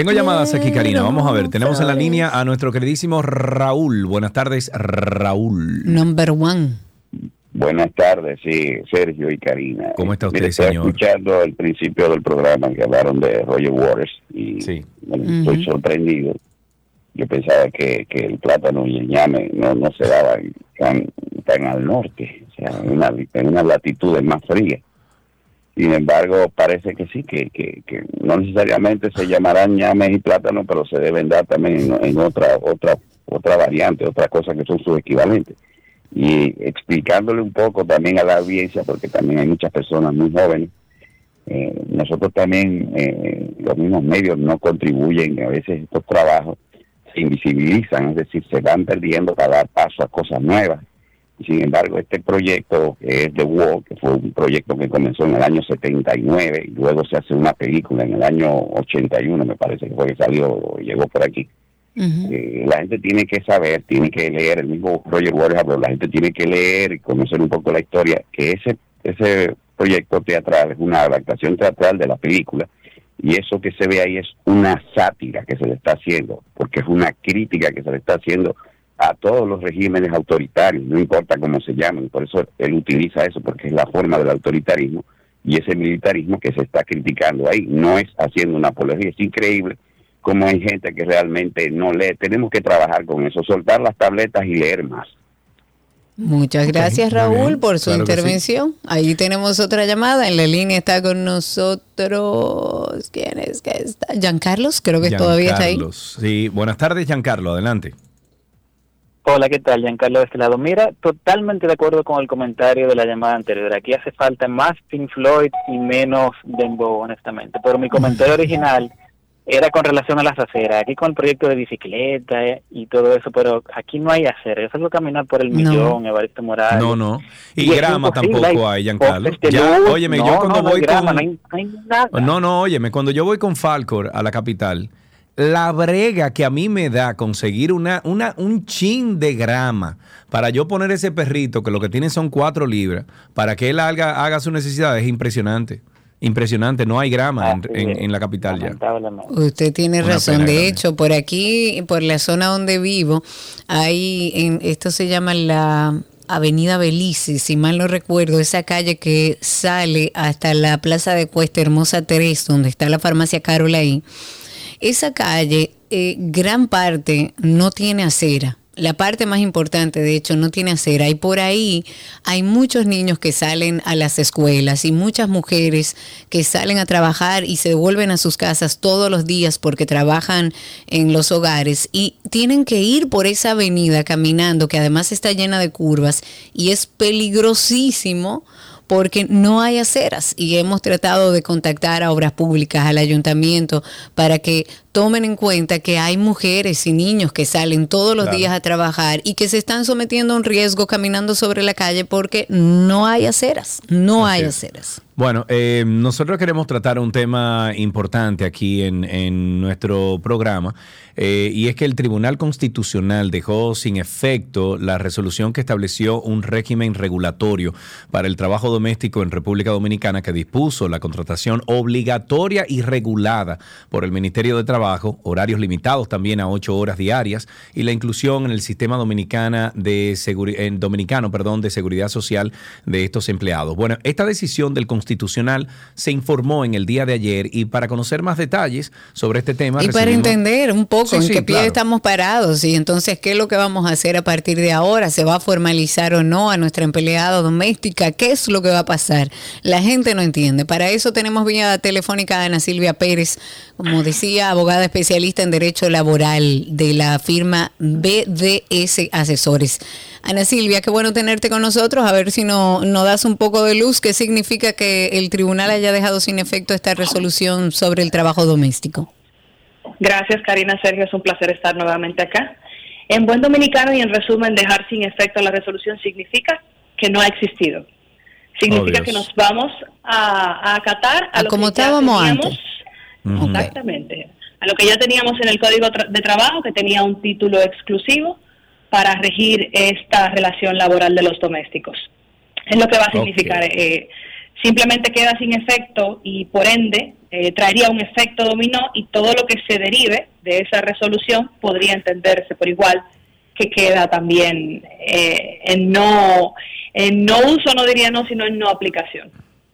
Tengo llamadas aquí, Karina. Vamos a ver. Tenemos en la línea a nuestro queridísimo Raúl. Buenas tardes, Raúl. Number one. Buenas tardes, sí, Sergio y Karina. ¿Cómo está usted, Mire, estaba señor? escuchando el principio del programa que hablaron de Roger Waters y bueno, estoy sorprendido. Yo pensaba que, que el plátano y el ñame no, no se daban tan, tan al norte, o sea, en, una, en unas latitudes más frías. Sin embargo, parece que sí, que, que, que no necesariamente se llamarán ñames y plátanos, pero se deben dar también en, otra, otra, otra variante, otra cosa que son sus equivalentes y explicándole un poco también a la audiencia, porque también hay muchas personas muy jóvenes. eh, nosotros también, eh, los mismos medios no contribuyen, a veces estos trabajos se invisibilizan, es decir, se van perdiendo para dar paso a cosas nuevas. Sin embargo, este proyecto es The Wall, que fue un proyecto que comenzó en el año 79 y luego se hace una película en el año 81, me parece que fue que salió, llegó por aquí. Eh, la gente tiene que saber, tiene que leer, el mismo Roger Waters habló, la gente tiene que leer y conocer un poco la historia, que ese, ese proyecto teatral es una adaptación teatral de la película y eso que se ve ahí es una sátira que se le está haciendo, porque es una crítica que se le está haciendo a todos los regímenes autoritarios, no importa cómo se llamen, por eso él utiliza eso, porque es la forma del autoritarismo y ese militarismo que se está criticando ahí, no es haciendo una apología, es increíble como hay gente que realmente no lee, tenemos que trabajar con eso, soltar las tabletas y leer más. Muchas gracias Raúl bien. por su Claro que sí. intervención. Ahí tenemos otra llamada. En la línea está con nosotros. ¿Quién es que está? Giancarlos, creo que todavía está ahí. Sí, buenas tardes, Giancarlo, adelante. Hola, ¿qué tal? Giancarlo de este lado. Mira, totalmente de acuerdo con el comentario de la llamada anterior. Aquí hace falta más Pink Floyd y menos Dembow, honestamente. Pero mi comentario original era con relación a las aceras. Aquí con el proyecto de bicicleta eh, y todo eso, pero aquí no hay aceras. Yo salgo a caminar por el No. millón, Evaristo Morales. No, no. Y, Y es grama tampoco hay hay, Giancarlo. Ya, óyeme, No, yo no, cuando no voy grama, con... no hay- no hay nada. No, no, óyeme, cuando yo voy con Falcor a la capital, la brega que a mí me da conseguir una, una, un chin de grama para yo poner ese perrito, que lo que tiene son cuatro libras, para que él haga, haga su necesidad, es impresionante. Impresionante, no hay grama en, en- en la capital ya. Usted tiene Una razón. De grande. hecho, por aquí, por la zona donde vivo, hay, en, esto se llama la Avenida Belice, si mal no recuerdo, esa calle que sale hasta la Plaza de Cuesta Hermosa 3, donde está la farmacia Carol ahí. Esa calle, eh, gran parte no tiene acera. La parte más importante, de hecho, no tiene acera. Y por ahí hay muchos niños que salen a las escuelas y muchas mujeres que salen a trabajar y se vuelven a sus casas todos los días porque trabajan en los hogares y tienen que ir por esa avenida caminando, que además está llena de curvas y es peligrosísimo porque no hay aceras. Y hemos tratado de contactar a obras públicas, al ayuntamiento, para que tomen en cuenta que hay mujeres y niños que salen todos los Claro. días a trabajar y que se están sometiendo a un riesgo caminando sobre la calle porque no hay aceras, no hay es. aceras. Bueno, eh, nosotros queremos tratar un tema importante aquí en, en nuestro programa eh, y es que el Tribunal Constitucional dejó sin efecto la resolución que estableció un régimen regulatorio para el trabajo doméstico en República Dominicana que dispuso la contratación obligatoria y regulada por el Ministerio de Trabajo, horarios limitados también a ocho horas diarias y la inclusión en el sistema dominicana de en dominicano perdón, de seguridad social de estos empleados. Bueno, esta decisión del Constitucional se informó en el día de ayer y para conocer más detalles sobre este tema. Y para entender un poco Sí, en sí, qué pie claro. estamos parados y entonces qué es lo que vamos a hacer a partir de ahora, se va a formalizar o no a nuestra empleada doméstica, qué es lo que va a pasar. La gente no entiende. Para eso tenemos vía telefónica a Ana Silvia Pérez, como decía, abogada especialista en derecho laboral de la firma BDS Asesores. Ana Silvia, qué bueno tenerte con nosotros, a ver si no- nos das un poco de luz, qué significa que el tribunal haya dejado sin efecto esta resolución sobre el trabajo doméstico. Gracias, Karina Sergio. Es un placer estar nuevamente acá. En buen dominicano y en resumen, dejar sin efecto la resolución significa que no ha existido. Significa Oh, que nos vamos a, a acatar a, A lo como que ya estábamos teníamos. antes. Exactamente. A lo que ya teníamos en el Código de Trabajo, que tenía un título exclusivo para regir esta relación laboral de los domésticos. Es lo que va a significar. eh, simplemente queda sin efecto y por ende eh, traería un efecto dominó y todo lo que se derive de esa resolución podría entenderse por igual que queda también eh, en no en no uso, no diría no, sino en no aplicación.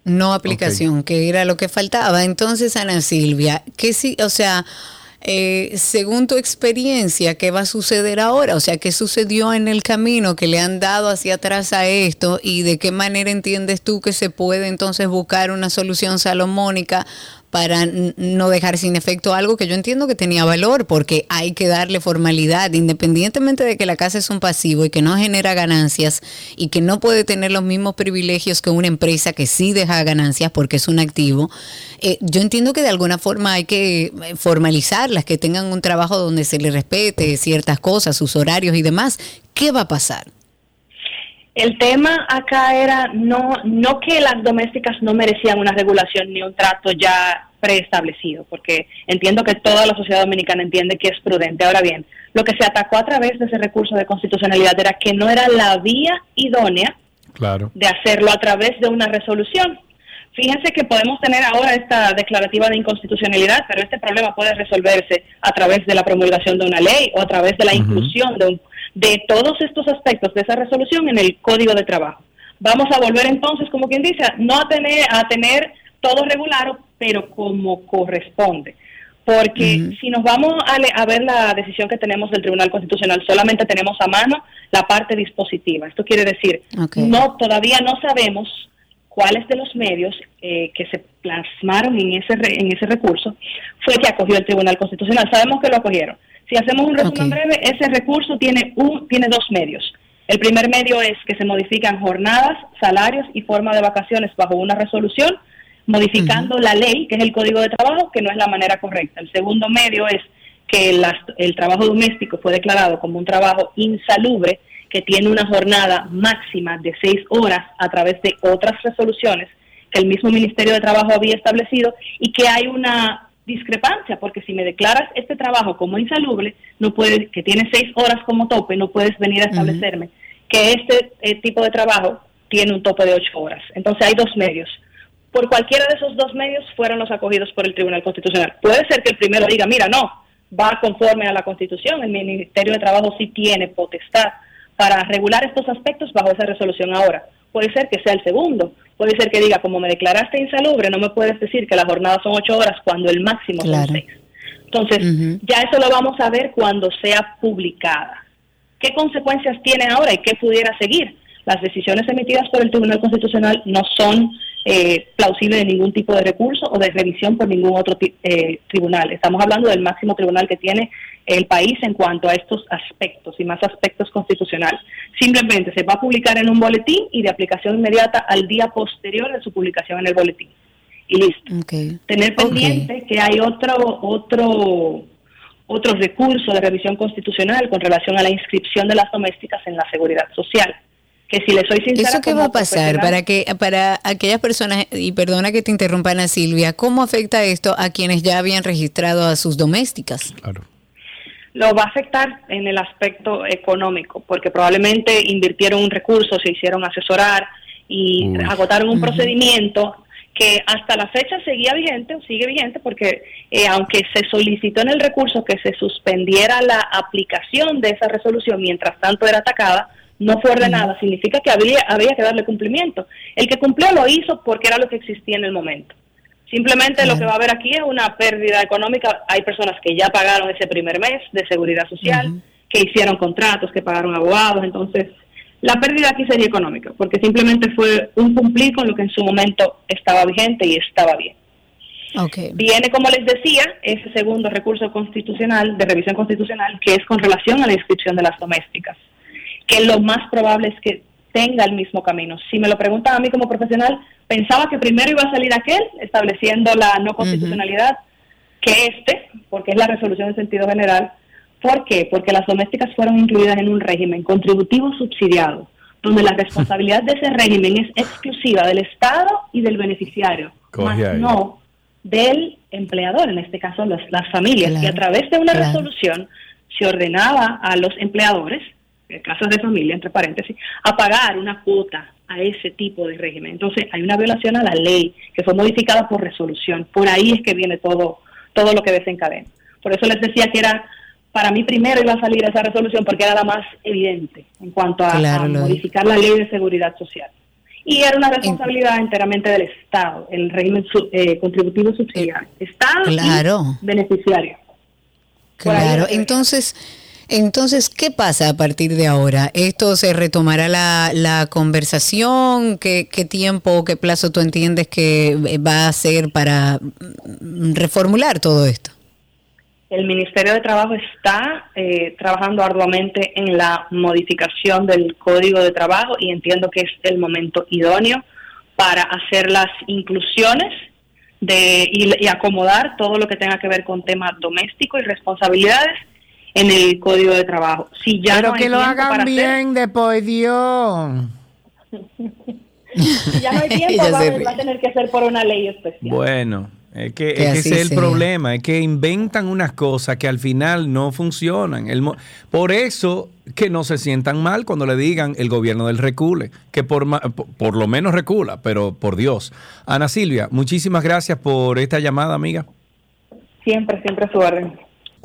No aplicación, que era lo que faltaba. Entonces, Ana Silvia, ¿qué sí, o sea, eh, según tu experiencia, ¿qué va a suceder ahora? O sea, ¿qué sucedió en el camino que le han dado hacia atrás a esto y de qué manera entiendes tú que se puede entonces buscar una solución salomónica para no dejar sin efecto algo que yo entiendo que tenía valor, porque hay que darle formalidad, independientemente de que la casa es un pasivo y que no genera ganancias y que no puede tener los mismos privilegios que una empresa que sí deja ganancias porque es un activo. eh, yo entiendo que de alguna forma hay que eh, formalizarlas, que tengan un trabajo donde se les respete ciertas cosas, sus horarios y demás. ¿Qué va a pasar? El tema acá era no, no que las domésticas no merecían una regulación ni un trato ya preestablecido, porque entiendo que toda la sociedad dominicana entiende que es prudente. Ahora bien, lo que se atacó a través de ese recurso de constitucionalidad era que no era la vía idónea Claro. de hacerlo a través de una resolución. Fíjense que podemos tener ahora esta declarativa de inconstitucionalidad, pero este problema puede resolverse a través de la promulgación de una ley o a través de la inclusión de, un- de todos estos aspectos de esa resolución en el Código de Trabajo. Vamos a volver entonces, como quien dice, no a tener, a tener todo regular, pero como corresponde. Porque si nos vamos a, le- a ver la decisión que tenemos del Tribunal Constitucional, solamente tenemos a mano la parte dispositiva. Esto quiere decir, no todavía no sabemos cuáles de los medios eh, que se plasmaron en ese re- en ese recurso fue que acogió el Tribunal Constitucional. Sabemos que lo acogieron. Si hacemos un resumen breve, ese recurso tiene un tiene dos medios. El primer medio es que se modifican jornadas, salarios y forma de vacaciones bajo una resolución, modificando la ley, que es el Código de Trabajo, que no es la manera correcta. El segundo medio es que las- el trabajo doméstico fue declarado como un trabajo insalubre que tiene una jornada máxima de seis horas a través de otras resoluciones que el mismo Ministerio de Trabajo había establecido y que hay una discrepancia porque si me declaras este trabajo como insalubre no puedes que tiene seis horas como tope no puedes venir a establecerme que este eh, tipo de trabajo tiene un tope de ocho horas entonces hay dos medios por cualquiera de esos dos medios fueron los acogidos por el Tribunal Constitucional. Puede ser que el primero diga, mira, no, va conforme a la Constitución, el Ministerio de Trabajo sí tiene potestad para regular estos aspectos bajo esa resolución ahora. Puede ser que sea el segundo, puede ser que diga, como me declaraste insalubre, no me puedes decir que la jornada son ocho horas cuando el máximo Claro. son seis. Entonces, ya eso lo vamos a ver cuando sea publicada. ¿Qué consecuencias tiene ahora y qué pudiera seguir? Las decisiones emitidas por el Tribunal Constitucional no son eh, plausibles de ningún tipo de recurso o de revisión por ningún otro eh, tribunal. Estamos hablando del máximo tribunal que tiene el país en cuanto a estos aspectos y más aspectos constitucionales. Simplemente se va a publicar en un boletín y de aplicación inmediata al día posterior de su publicación en el boletín. Y listo tener pendiente que hay otro otro otro recurso de revisión constitucional con relación a la inscripción de las domésticas en la seguridad social que si le soy sincera ¿Eso qué va a pasar para que para aquellas personas y perdona que te interrumpa Ana Silvia, cómo afecta esto a quienes ya habían registrado a sus domésticas? Lo va a afectar en el aspecto económico, porque probablemente invirtieron un recurso, se hicieron asesorar y agotaron un procedimiento que hasta la fecha seguía vigente o sigue vigente porque eh, aunque se solicitó en el recurso que se suspendiera la aplicación de esa resolución mientras tanto era atacada, no fue ordenada, significa que había, había que darle cumplimiento. El que cumplió lo hizo porque era lo que existía en el momento. Simplemente lo que va a haber aquí es una pérdida económica. Hay personas que ya pagaron ese primer mes de seguridad social, que hicieron contratos, que pagaron abogados. Entonces, la pérdida aquí sería económica, porque simplemente fue un cumplir con lo que en su momento estaba vigente y estaba bien. Viene, como les decía, ese segundo recurso constitucional, de revisión constitucional, que es con relación a la inscripción de las domésticas, que lo más probable es que tenga el mismo camino. Si me lo preguntan a mí como profesional, pensaba que primero iba a salir aquel, estableciendo la no constitucionalidad, que este, porque es la resolución en sentido general. ¿Por qué? Porque las domésticas fueron incluidas en un régimen contributivo subsidiado, donde la responsabilidad de ese régimen es exclusiva del Estado y del beneficiario, más no del empleador, en este caso las, las familias. y a través de una claro. resolución se ordenaba a los empleadores, casas de familia, entre paréntesis, a pagar una cuota a ese tipo de régimen. Entonces hay una violación a la ley que fue modificada por resolución. Por ahí es que viene todo, todo lo que desencadena. Por eso les decía que era, para mí primero iba a salir esa resolución porque era la más evidente en cuanto a, Claro, a lo es. modificar la ley de seguridad social. Y era una responsabilidad enteramente del Estado, el régimen su- eh, contributivo subsidiario. Estado Claro. y beneficiario. Claro, entonces, entonces, ¿qué pasa a partir de ahora? ¿Esto se retomará la, la conversación? ¿Qué, ¿Qué tiempo, qué plazo tú entiendes que va a ser para mm, reformular todo esto? El Ministerio de Trabajo está eh, trabajando arduamente en la modificación del Código de Trabajo y entiendo que es el momento idóneo para hacer las inclusiones de, y, y acomodar todo lo que tenga que ver con temas domésticos y responsabilidades en el Código de Trabajo. Si ya Pero no que lo hagan hacer- bien, de por Dios. Si ya no hay tiempo, va, a- va a tener que ser por una ley especial. Bueno, es que, Que es que ese es el sea. problema, es que inventan unas cosas que al final no funcionan. El por eso que no se sientan mal cuando le digan el gobierno del recule, que por, ma- por, por lo menos recula, pero por Dios. Ana Silvia, muchísimas gracias por esta llamada, amiga. Siempre, siempre a su orden.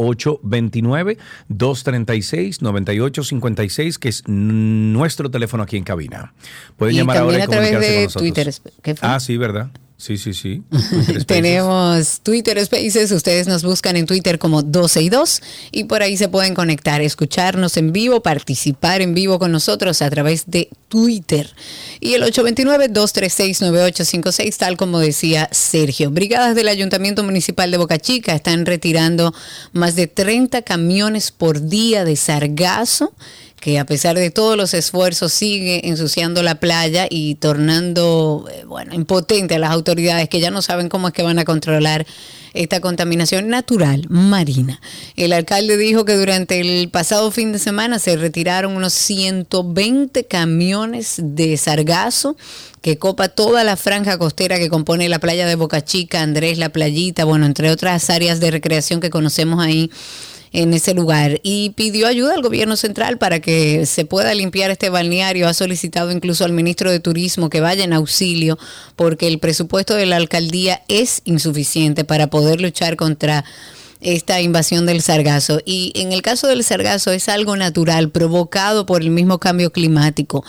829-236-9856, que es nuestro teléfono aquí en cabina. Pueden Y llamar ahora y a través comunicarse con de nosotros. Twitter. ¿Qué fue? Ah, sí, ¿verdad? Sí, sí, sí. Tenemos Twitter Spaces, ustedes nos buscan en Twitter como 12 y 2 y por ahí se pueden conectar, escucharnos en vivo, participar en vivo con nosotros a través de Twitter. Y el 829-236-9856, tal como decía Sergio. Brigadas del Ayuntamiento Municipal de Boca Chica están retirando más de 30 camiones por día de sargazo que a pesar de todos los esfuerzos sigue ensuciando la playa y tornando, eh, bueno, impotente a las autoridades que ya no saben cómo es que van a controlar esta contaminación natural marina. El alcalde dijo que durante el pasado fin de semana se retiraron unos 120 camiones de sargazo que copa toda la franja costera que compone la playa de Boca Chica, Andrés, la playita, bueno, entre otras áreas de recreación que conocemos ahí en ese lugar y pidió ayuda al gobierno central para que se pueda limpiar este balneario. Ha solicitado incluso al ministro de Turismo que vaya en auxilio porque el presupuesto de la alcaldía es insuficiente para poder luchar contra esta invasión del sargazo. Y en el caso del sargazo es algo natural, provocado por el mismo cambio climático.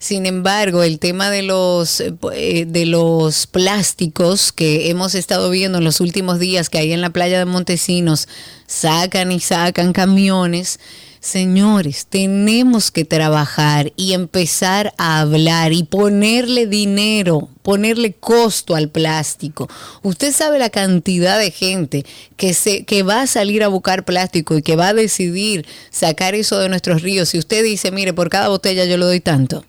Sin embargo, el tema de los, eh, de los plásticos que hemos estado viendo en los últimos días, que ahí en la playa de Montesinos sacan y sacan camiones, señores, tenemos que trabajar y empezar a hablar y ponerle dinero, ponerle costo al plástico. Usted sabe la cantidad de gente que, se, que va a salir a buscar plástico y que va a decidir sacar eso de nuestros ríos. Si usted dice, mire, por cada botella yo le doy tanto.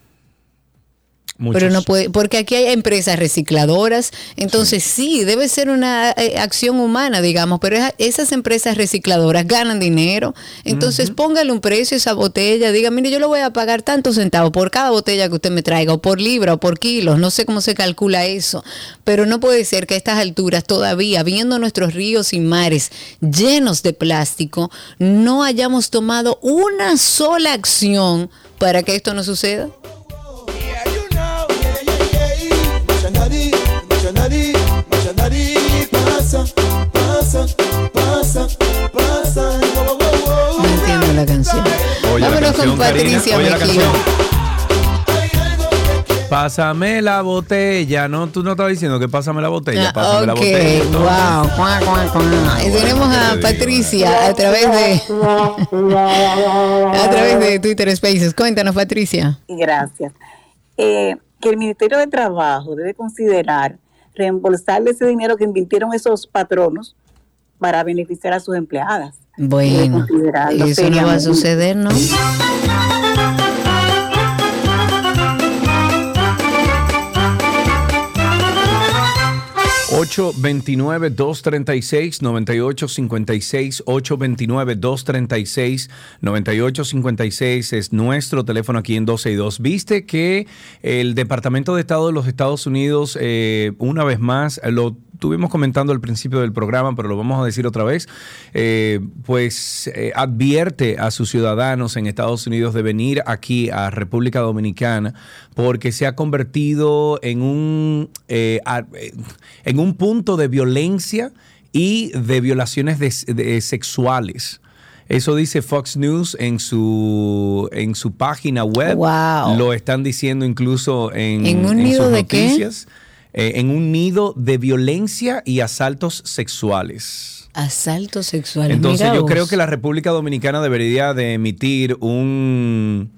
Muchos. Pero no puede, porque aquí hay empresas recicladoras, entonces sí, debe ser una eh, acción humana, digamos, pero esa- esas empresas recicladoras ganan dinero, entonces póngale un precio a esa botella, diga, mire, yo le voy a pagar tantos centavos por cada botella que usted me traiga, o por libra, o por kilos, no sé cómo se calcula eso, pero no puede ser que a estas alturas todavía, viendo nuestros ríos y mares llenos de plástico, no hayamos tomado una sola acción para que esto no suceda. La canción. Oye la Vámonos canción, con Patricia Karina, oye la Mejía. canción. Pásame la botella, ¿no? Tú no estabas diciendo que pásame la botella, Ah, pásame la ok, botella. wow. Cuá, cuá, cuá. Y tenemos a Patricia a través de a través de Twitter Spaces. Cuéntanos, Patricia. Gracias. Eh, que el Ministerio de Trabajo debe considerar reembolsarle ese dinero que invirtieron esos patronos para beneficiar a sus empleadas. Bueno, eso no va a suceder, ¿no? ocho 829-236-9856, 829-236-9856 es nuestro teléfono aquí en 12 y 2. Viste que el Departamento de Estado de los Estados Unidos, eh, una vez más, lo estuvimos comentando al principio del programa, pero lo vamos a decir otra vez, eh, pues eh, advierte a sus ciudadanos en Estados Unidos de venir aquí a República Dominicana porque se ha convertido en un, eh, a- eh, en un punto de violencia y de violaciones de- de- sexuales. Eso dice Fox News en su, en su página web. Wow. Lo están diciendo incluso en, ¿En un nido sus de qué? Eh, en un nido de violencia y asaltos sexuales. Asalto sexual. Entonces Mira yo vos. creo que la República Dominicana debería de emitir un,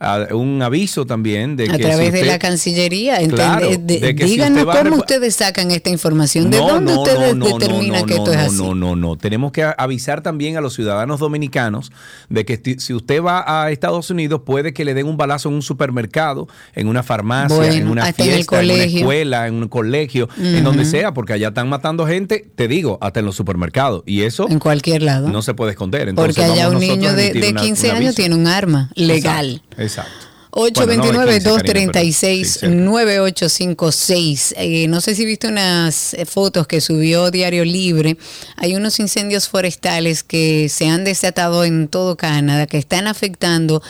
a- un aviso también de a que través si de usted- la Cancillería. Claro, de- de que si díganos usted va a cómo ustedes sacan esta información. ¿De dónde ustedes determinan no, que esto no, es no, así? No, no, no. Tenemos que avisar también a los ciudadanos dominicanos de que si usted va a Estados Unidos puede que le den un balazo en un supermercado, en una farmacia, Bueno, en una en fiesta, en, una escuela, en un colegio, en donde sea, porque allá están matando gente, te digo, hasta en los supermercados. Y eso En cualquier lado. no se puede esconder. Entonces, Porque allá un niño a de, de una- 15 un años tiene un arma legal. Exacto. Exacto. 829-236-9856. Eh, no sé si viste unas eh, fotos que subió Diario Libre. Hay unos incendios forestales que se han desatado en todo Canadá, que están afectando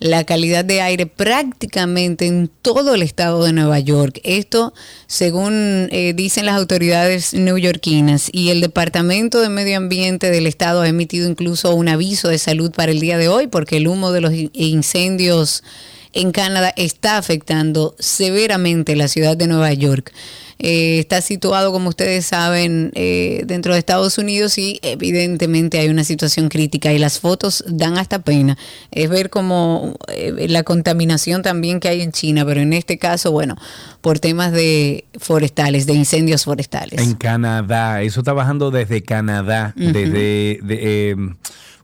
la calidad de aire prácticamente en todo el estado de Nueva York. Esto, según eh, dicen las autoridades neoyorquinas, y el Departamento de Medio Ambiente del estado ha emitido incluso un aviso de salud para el día de hoy, porque el humo de los incendios en Canadá está afectando severamente la ciudad de Nueva York. Eh, está situado, como ustedes saben, eh, dentro de Estados Unidos y evidentemente hay una situación crítica y las fotos dan hasta pena. Es ver como eh, la contaminación también que hay en China, pero en este caso, bueno, por temas de forestales, de incendios forestales. En Canadá, eso está bajando desde Canadá, desde... De, em,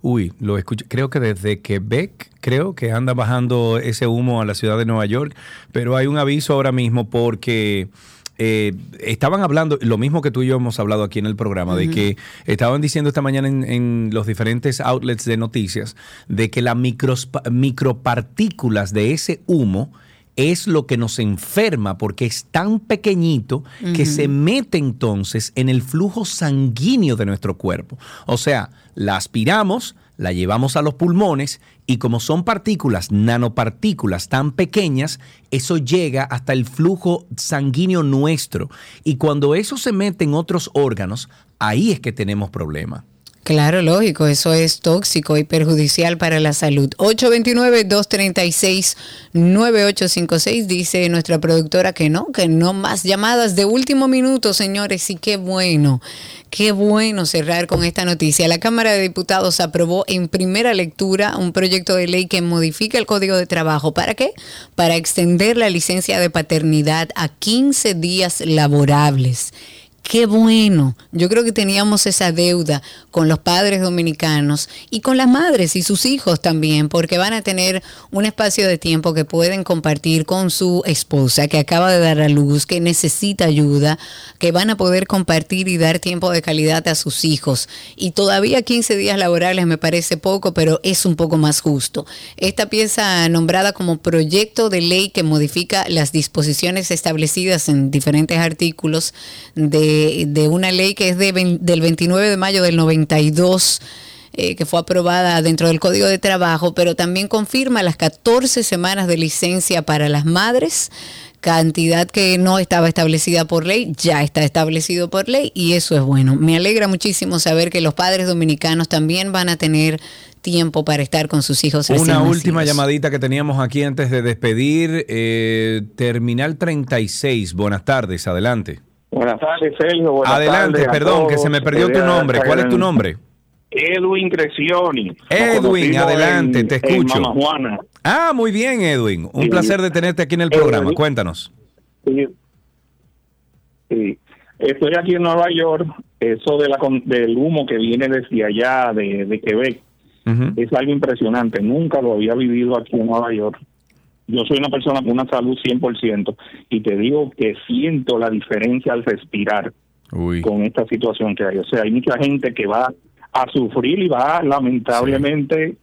Uy, lo escucho, creo que desde Quebec, creo que anda bajando ese humo a la ciudad de Nueva York, pero hay un aviso ahora mismo porque eh, estaban hablando, lo mismo que tú y yo hemos hablado aquí en el programa, de que estaban diciendo esta mañana en, los diferentes outlets de noticias, de que las micropartículas de ese humo es lo que nos enferma porque es tan pequeñito que se mete entonces en el flujo sanguíneo de nuestro cuerpo. O sea, la aspiramos, la llevamos a los pulmones y como son partículas, nanopartículas tan pequeñas, eso llega hasta el flujo sanguíneo nuestro. Y cuando eso se mete en otros órganos, ahí es que tenemos problemas. Claro, lógico, eso es tóxico y perjudicial para la salud. 829-236-9856 dice nuestra productora que no, que no más llamadas de último minuto, señores, y qué bueno, qué bueno cerrar con esta noticia. La Cámara de Diputados aprobó en primera lectura un proyecto de ley que modifica el Código de Trabajo. ¿Para qué? Para extender la licencia de paternidad a 15 días laborables. Qué bueno. Yo creo que teníamos esa deuda con los padres dominicanos y con las madres y sus hijos también, porque van a tener un espacio de tiempo que pueden compartir con su esposa que acaba de dar a luz, que necesita ayuda, que van a poder compartir y dar tiempo de calidad a sus hijos. Y todavía 15 días laborales me parece poco, pero es un poco más justo. Esta pieza nombrada como proyecto de ley que modifica las disposiciones establecidas en diferentes artículos de de, una ley que es de, del 29 de mayo del 92. Eh, que fue aprobada dentro del Código de Trabajo, pero también confirma las 14 semanas de licencia para las madres, cantidad que no estaba establecida por ley, ya está establecido por ley y eso es bueno. Me alegra muchísimo saber que los padres dominicanos también van a tener tiempo para estar con sus hijos. Una última llamadita que teníamos aquí antes de despedir. Eh, Terminal 36, buenas tardes, adelante. Buenas tardes, Sergio. Buenas Adelante, perdón, que se me perdió tu nombre. ¿Cuál es tu nombre? Edwin Crescioni. Edwin, adelante, te escucho. Juana. Ah, muy bien, Edwin. Un placer de tenerte aquí en el programa. Cuéntanos. Sí. Estoy aquí en Nueva York. Eso de la, del humo que viene desde allá, de, Quebec, es algo impresionante. Nunca lo había vivido aquí en Nueva York yo soy una persona con una salud 100% y te digo que siento la diferencia al respirar con esta situación que hay. O sea, hay mucha gente que va a sufrir y va lamentablemente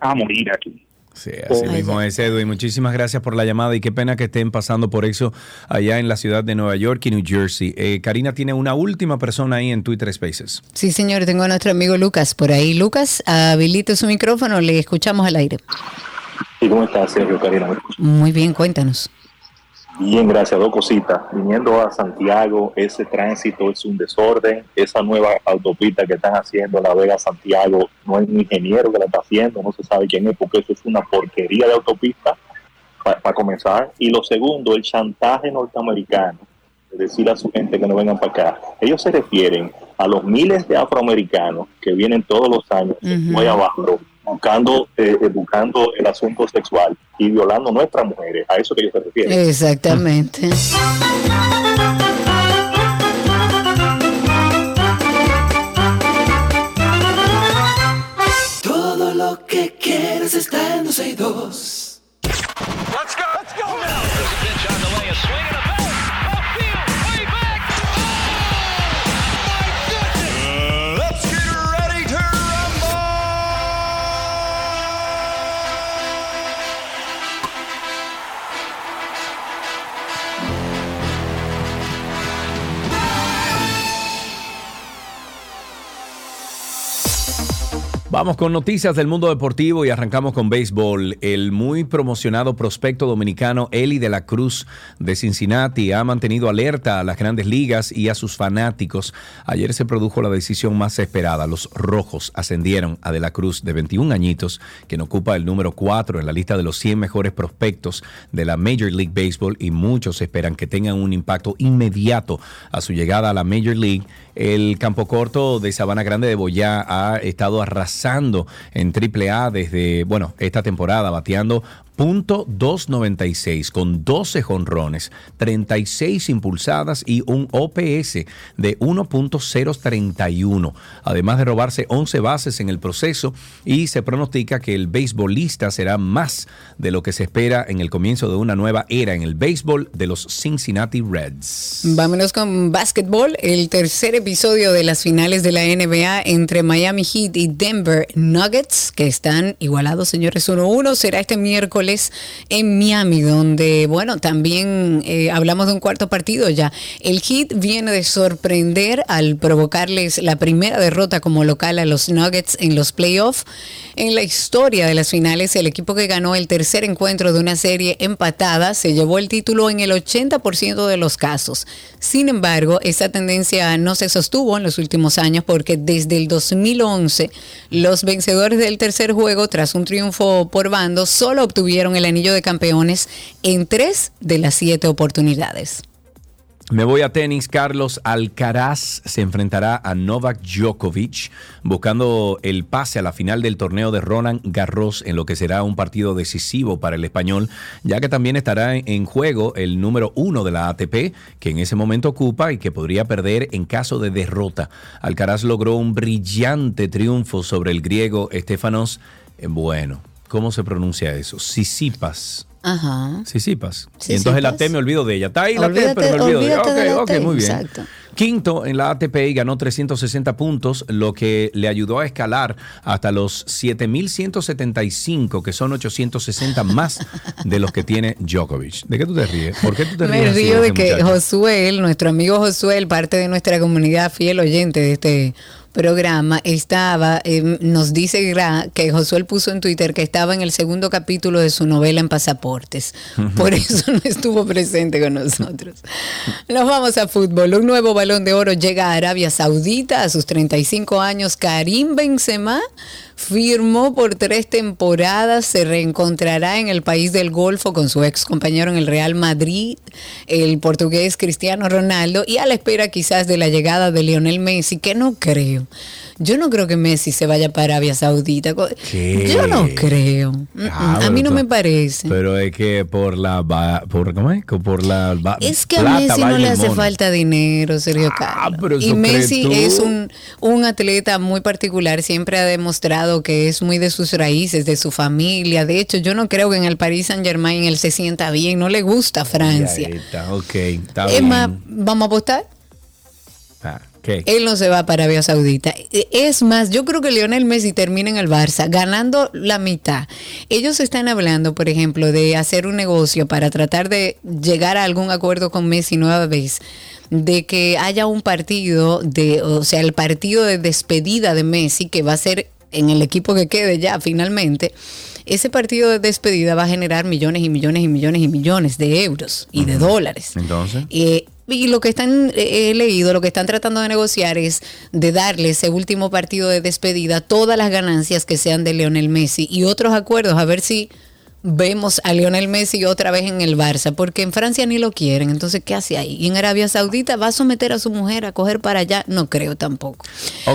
a morir aquí. Sí, así mismo es, Edwin. Muchísimas gracias por la llamada y qué pena que estén pasando por eso allá en la ciudad de Nueva York y New Jersey. Eh, Karina tiene una última persona ahí en Twitter Spaces. Sí, señor, tengo a nuestro amigo Lucas por ahí. Lucas, habilite su micrófono, le escuchamos al aire. ¿Y cómo estás, Sergio Karina? Muy bien, cuéntanos. Bien, gracias. Dos cositas. Viniendo a Santiago, ese tránsito es un desorden. Esa nueva autopista que están haciendo, La Vega Santiago, no hay un ingeniero que la está haciendo, no se sabe quién es, porque eso es una porquería de autopista, para comenzar. Y lo segundo, el chantaje norteamericano, de decir a su gente que no vengan para acá. Ellos se refieren a los miles de afroamericanos que vienen todos los años muy abajo buscando, eh, buscando el asunto sexual y violando nuestras mujeres. A eso que ellos se refieren. Exactamente. Todo lo que quieres está en 12 y 2. Vamos con noticias del mundo deportivo y arrancamos con béisbol. El muy promocionado prospecto dominicano Eli de la Cruz de Cincinnati ha mantenido alerta a las grandes ligas y a sus fanáticos. Ayer se produjo la decisión más esperada. Los rojos ascendieron a de la Cruz de 21 añitos, quien ocupa el número 4 en la lista de los 100 mejores prospectos de la Major League Baseball y muchos esperan que tengan un impacto inmediato a su llegada a la Major League. El campo corto de Sabana Grande de Boyá ha estado arrasando en AAA desde, bueno, esta temporada, bateando .296 con 12 jonrones, 36 impulsadas y un OPS de 1.031, además de robarse 11 bases en el proceso y se pronostica que el beisbolista será más de lo que se espera en el comienzo de una nueva era en el béisbol de los Cincinnati Reds. Vámonos con básquetbol, el tercer episodio de las finales de la NBA entre Miami Heat y Denver Nuggets, que están igualados, señores, 1-1, será este miércoles en Miami, donde, bueno, también eh, hablamos de un cuarto partido ya. El Heat viene de sorprender al provocarles la primera derrota como local a los Nuggets en los playoffs. En la historia de las finales, el equipo que ganó el tercer encuentro de una serie empatada se llevó el título en el 80% de los casos. Sin embargo, esa tendencia no se sostuvo en los últimos años porque desde el 2011 los vencedores del tercer juego, tras un triunfo por bando, solo obtuvieron el anillo de campeones en tres de las siete oportunidades. Me voy a tenis. Carlos Alcaraz se enfrentará a Novak Djokovic buscando el pase a la final del torneo de Roland Garros en lo que será un partido decisivo para el español, ya que también estará en juego el número uno de la ATP, que en ese momento ocupa y que podría perder en caso de derrota. Alcaraz logró un brillante triunfo sobre el griego Estefanos. Bueno, ¿Cómo se pronuncia eso? Sisipas. Ajá. Sisipas. Y entonces la T me olvido de ella. Está ahí la T, pero me olvido de ella. Ok, ok, muy bien. Exacto. Quinto en la ATP y ganó 360 puntos, lo que le ayudó a escalar hasta los 7.175, que son 860 más de los que tiene Djokovic. ¿De qué tú te ríes? ¿Por qué tú te ríes? Me así río de que muchacho? Josué, nuestro amigo Josué, parte de nuestra comunidad fiel oyente de este programa, estaba, eh, nos dice Gra- que Josué puso en Twitter que estaba en el segundo capítulo de su novela en Pasaportes. Por eso no estuvo presente con nosotros. Nos vamos a fútbol. Un nuevo balón de oro llega a Arabia Saudita a sus 35 años. Karim Benzema firmó por tres temporadas, se reencontrará en el país del Golfo con su ex compañero en el Real Madrid, el portugués Cristiano Ronaldo, y a la espera quizás de la llegada de Lionel Messi, que no creo. Yo no creo que Messi se vaya para Arabia Saudita. Yo no creo. Ah, a mí no me parece. Pero es que por la por ¿cómo es? Por la Es que a Messi no le hace mono. falta dinero, Sergio Carlos. pero y Messi tú. es un, un atleta muy particular, siempre ha demostrado que es muy de sus raíces, de su familia. De hecho, yo no creo que en el Paris Saint Germain él se sienta bien, no le gusta Francia. Está, ok, está bien. más, vamos a apostar. ¿Qué? Él no se va para Arabia Saudita. Es más, yo creo que Lionel Messi termina en el Barça ganando la mitad. Ellos están hablando, por ejemplo, de hacer un negocio para tratar de llegar a algún acuerdo con Messi nueva vez de que haya un partido de, o sea, el partido de despedida de Messi que va a ser en el equipo que quede ya finalmente. Ese partido de despedida va a generar millones y millones y millones y millones de euros y de dólares. Entonces. Eh, y lo que están, eh, he leído, lo que están tratando de negociar es de darle ese último partido de despedida todas las ganancias que sean de Lionel Messi y otros acuerdos, a ver si vemos a Lionel Messi otra vez en el Barça, porque en Francia ni lo quieren, entonces ¿qué hace ahí? Y en Arabia Saudita va a someter a su mujer a coger para allá, no creo tampoco.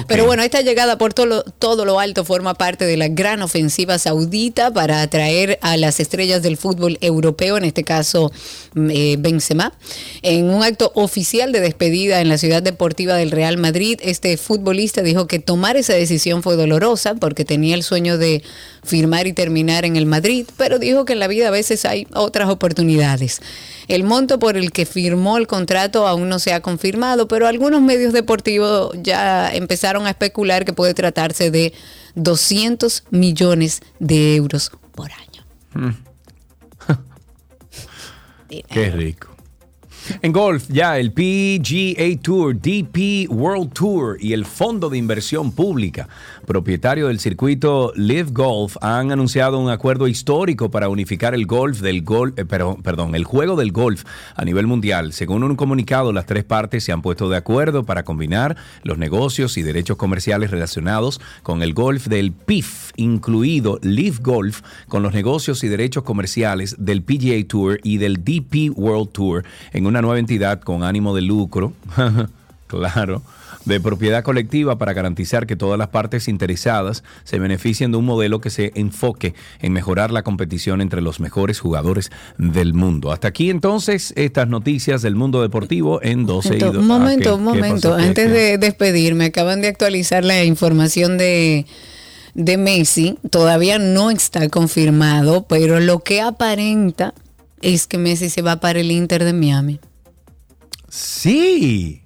Pero bueno, esta llegada por todo lo, todo lo alto forma parte de la gran ofensiva saudita para atraer a las estrellas del fútbol europeo, en este caso mm, eh, Benzema. En un acto oficial de despedida en la ciudad deportiva del Real Madrid, este futbolista dijo que tomar esa decisión fue dolorosa porque tenía el sueño de firmar y terminar en el Madrid, pero dijo que en la vida a veces hay otras oportunidades. El monto por el que firmó el contrato aún no se ha confirmado, pero algunos medios deportivos ya empezaron a especular que puede tratarse de 200 millones de euros por año. Mm. Qué rico. En golf, ya el PGA Tour, DP World Tour y el Fondo de Inversión Pública, propietario del circuito Live Golf, han anunciado un acuerdo histórico para unificar el golf del golf, eh, pero- perdón, el juego del golf a nivel mundial. Según un comunicado, las tres partes se han puesto de acuerdo para combinar los negocios y derechos comerciales relacionados con el golf del PIF, incluido Live Golf, con los negocios y derechos comerciales del PGA Tour y del DP World Tour en una nueva entidad con ánimo de lucro, claro, de propiedad colectiva para garantizar que todas las partes interesadas se beneficien de un modelo que se enfoque en mejorar la competición entre los mejores jugadores del mundo. Hasta aquí entonces estas noticias del mundo deportivo en 12 y Entonces, 2. un momento, ¿qué- un momento. Antes de despedirme, acaban de actualizar la información de, de Messi. Todavía no está confirmado, pero lo que aparenta es que Messi se va para el Inter de Miami. Sí.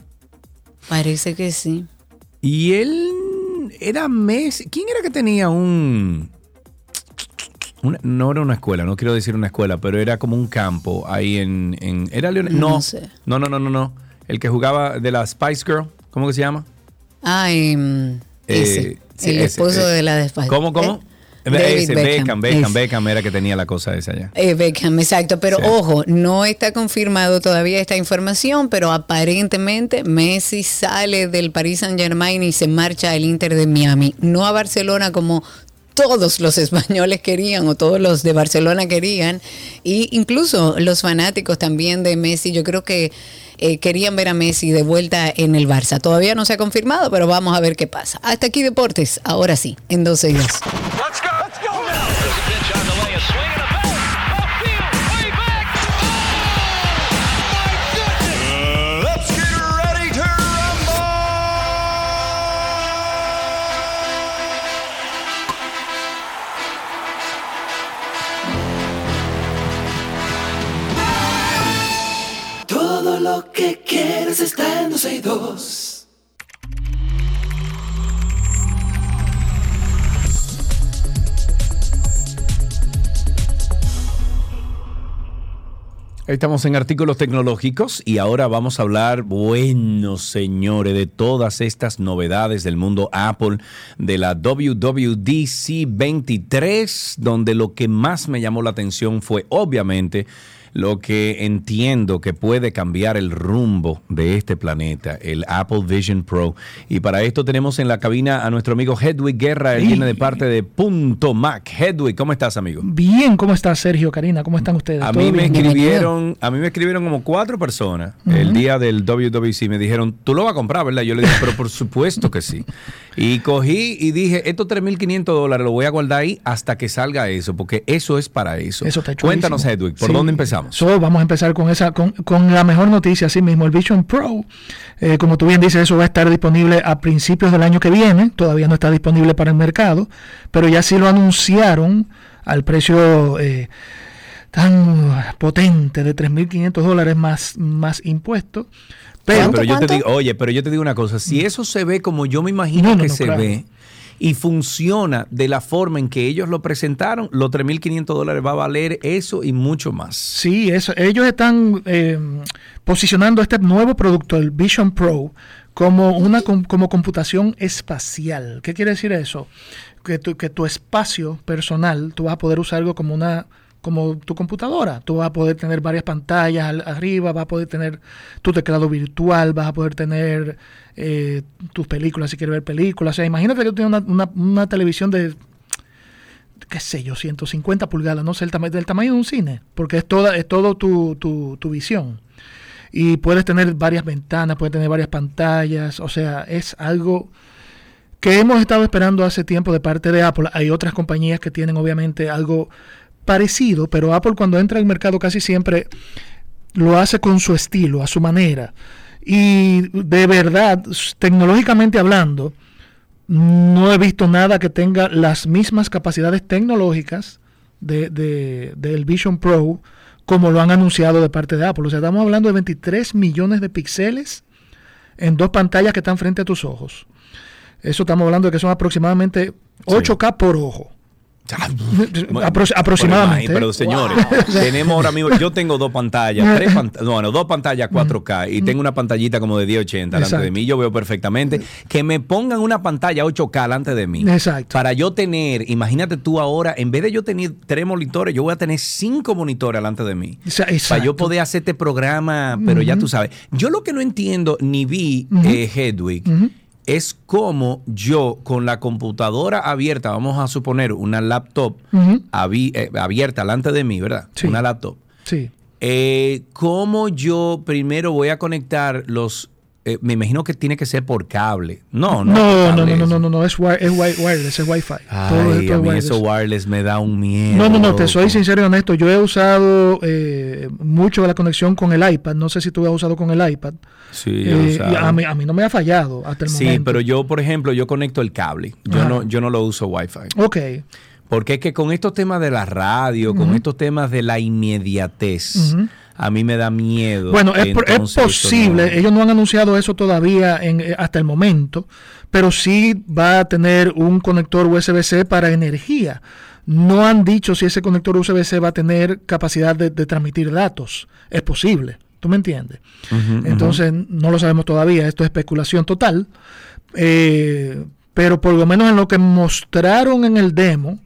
Parece que sí. Y él era Messi. ¿Quién era que tenía un... una- no era una escuela, no quiero decir una escuela, pero era como un campo ahí en... en- ¿Era Leonel? No No, sé. no, no, no, no, no. El que jugaba de la Spice Girl, ¿cómo que se llama? Ah, em, ese, Eh, sí, el ese, esposo eh, de la de ¿Cómo, cómo? David ese, Beckham, Beckham, Beckham, era que tenía la cosa esa ya. Eh, Beckham, exacto. Pero Sí. ojo, no está confirmado todavía esta información, pero aparentemente Messi sale del Paris Saint Germain y se marcha al Inter de Miami. No a Barcelona como todos los españoles querían o todos los de Barcelona querían. Y incluso los fanáticos también de Messi, yo creo que eh, querían ver a Messi de vuelta en el Barça. Todavía no se ha confirmado, pero vamos a ver qué pasa. Hasta aquí Deportes, ahora sí, en 12 y 2. Que quieres está en 12 y 2. Estamos en artículos tecnológicos y ahora vamos a hablar, bueno señores, de todas estas novedades del mundo Apple, de la WWDC 23, donde lo que más me llamó la atención fue obviamente lo que entiendo que puede cambiar el rumbo de este planeta, el Apple Vision Pro. Y para esto tenemos en la cabina a nuestro amigo Hedwig Guerra, él Sí. viene de parte de Punto Mac. Hedwig, ¿cómo estás, amigo? Bien, ¿cómo estás, Sergio, Karina? ¿Cómo están ustedes? A ¿Todo mí me bien? escribieron, a mí me escribieron como cuatro personas el día del WWC. Me dijeron, tú lo vas a comprar, ¿verdad? Yo le dije, pero por supuesto que sí. Y cogí y dije, estos 3.500 dólares lo voy a guardar ahí hasta que salga eso, porque eso es para eso. Eso está Cuéntanos, chulísimo. Edwig, ¿por Sí. dónde empezamos? So, vamos a empezar con esa, con, con la mejor noticia, así mismo, el Vision Pro. Eh, como tú bien dices, eso va a estar disponible a principios del año que viene. Todavía no está disponible para el mercado, pero ya sí lo anunciaron al precio eh, tan potente de 3.500 dólares más, más impuestos. Pero, Oye, pero yo te digo, oye, pero yo te digo una cosa, si eso se ve como yo me imagino No, no, que no, se claro. ve y funciona de la forma en que ellos lo presentaron, los 3.500 dólares va a valer eso y mucho más. Sí, eso, ellos están eh, posicionando este nuevo producto, el Vision Pro, como una com- como computación espacial. ¿Qué quiere decir eso? Que tu, que tu espacio personal, tú vas a poder usarlo como una como tu computadora. Tú vas a poder tener varias pantallas al- arriba, vas a poder tener tu teclado virtual, vas a poder tener eh, tus películas si quieres ver películas. O sea, imagínate que tú tienes una, una- una televisión de qué sé yo, 150 pulgadas, no sé, el tamaño del tamaño de un cine, porque es toda, es todo tu, tu, tu visión. Y puedes tener varias ventanas, puedes tener varias pantallas, o sea, es algo que hemos estado esperando hace tiempo de parte de Apple. Hay otras compañías que tienen obviamente algo parecido, pero Apple cuando entra al mercado casi siempre lo hace con su estilo, a su manera. Y de verdad, tecnológicamente hablando, no he visto nada que tenga las mismas capacidades tecnológicas de, de- del Vision Pro como lo han anunciado de parte de Apple. O sea, estamos hablando de 23 millones de píxeles en dos pantallas que están frente a tus ojos. Eso estamos hablando de que son aproximadamente 8K por ojo. Apro- aproximadamente. Pero, pero, señores, tenemos ahora mismo, yo tengo dos pantallas, tres pantallas, bueno, dos pantallas 4K y tengo una pantallita como de 1080 delante de Exacto. mí, yo veo perfectamente que me pongan una pantalla 8K delante de mí. Exacto. Para yo tener, imagínate tú ahora, en vez de yo tener tres monitores, yo voy a tener cinco monitores delante de mí. Esa- Para exacto. yo poder hacer este programa, pero ya Ujú. tú sabes. Yo lo que no entiendo, ni vi, Ujú. eh, Hedwig, Ujú. Es cómo yo con la computadora abierta, vamos a suponer una laptop abi- eh, abierta delante de mí, ¿verdad? Sí. Una laptop. Sí. Eh, ¿Cómo yo primero voy a conectar los... eh, me imagino que tiene que ser por cable. No, no. No, no, no, no, no, no, no, es, wi- es wi- wireless, es Wi-Fi. Todo- Ay, todo a es mí wireless. eso wireless me da un miedo. No, no, no, te soy sincero y honesto. Yo he usado eh, mucho la conexión con el iPad. No sé si tú has usado con el iPad. Sí, Eh, y a, mí, a mí no me ha fallado hasta el Sí, momento. pero yo, por ejemplo, yo conecto el cable. Yo, Ajá. no, yo no lo uso Wi-Fi. Ok. Porque es que con estos temas de la radio, con estos temas de la inmediatez, a mí me da miedo. Bueno, es, por- es posible, no- ellos no han anunciado eso todavía en, eh, hasta el momento, pero sí va a tener un conector USB-C para energía. No han dicho si ese conector USB-C va a tener capacidad de, de transmitir datos. Es posible, ¿tú me entiendes? Entonces, no lo sabemos todavía, esto es especulación total. Eh, pero por lo menos en lo que mostraron en el demo,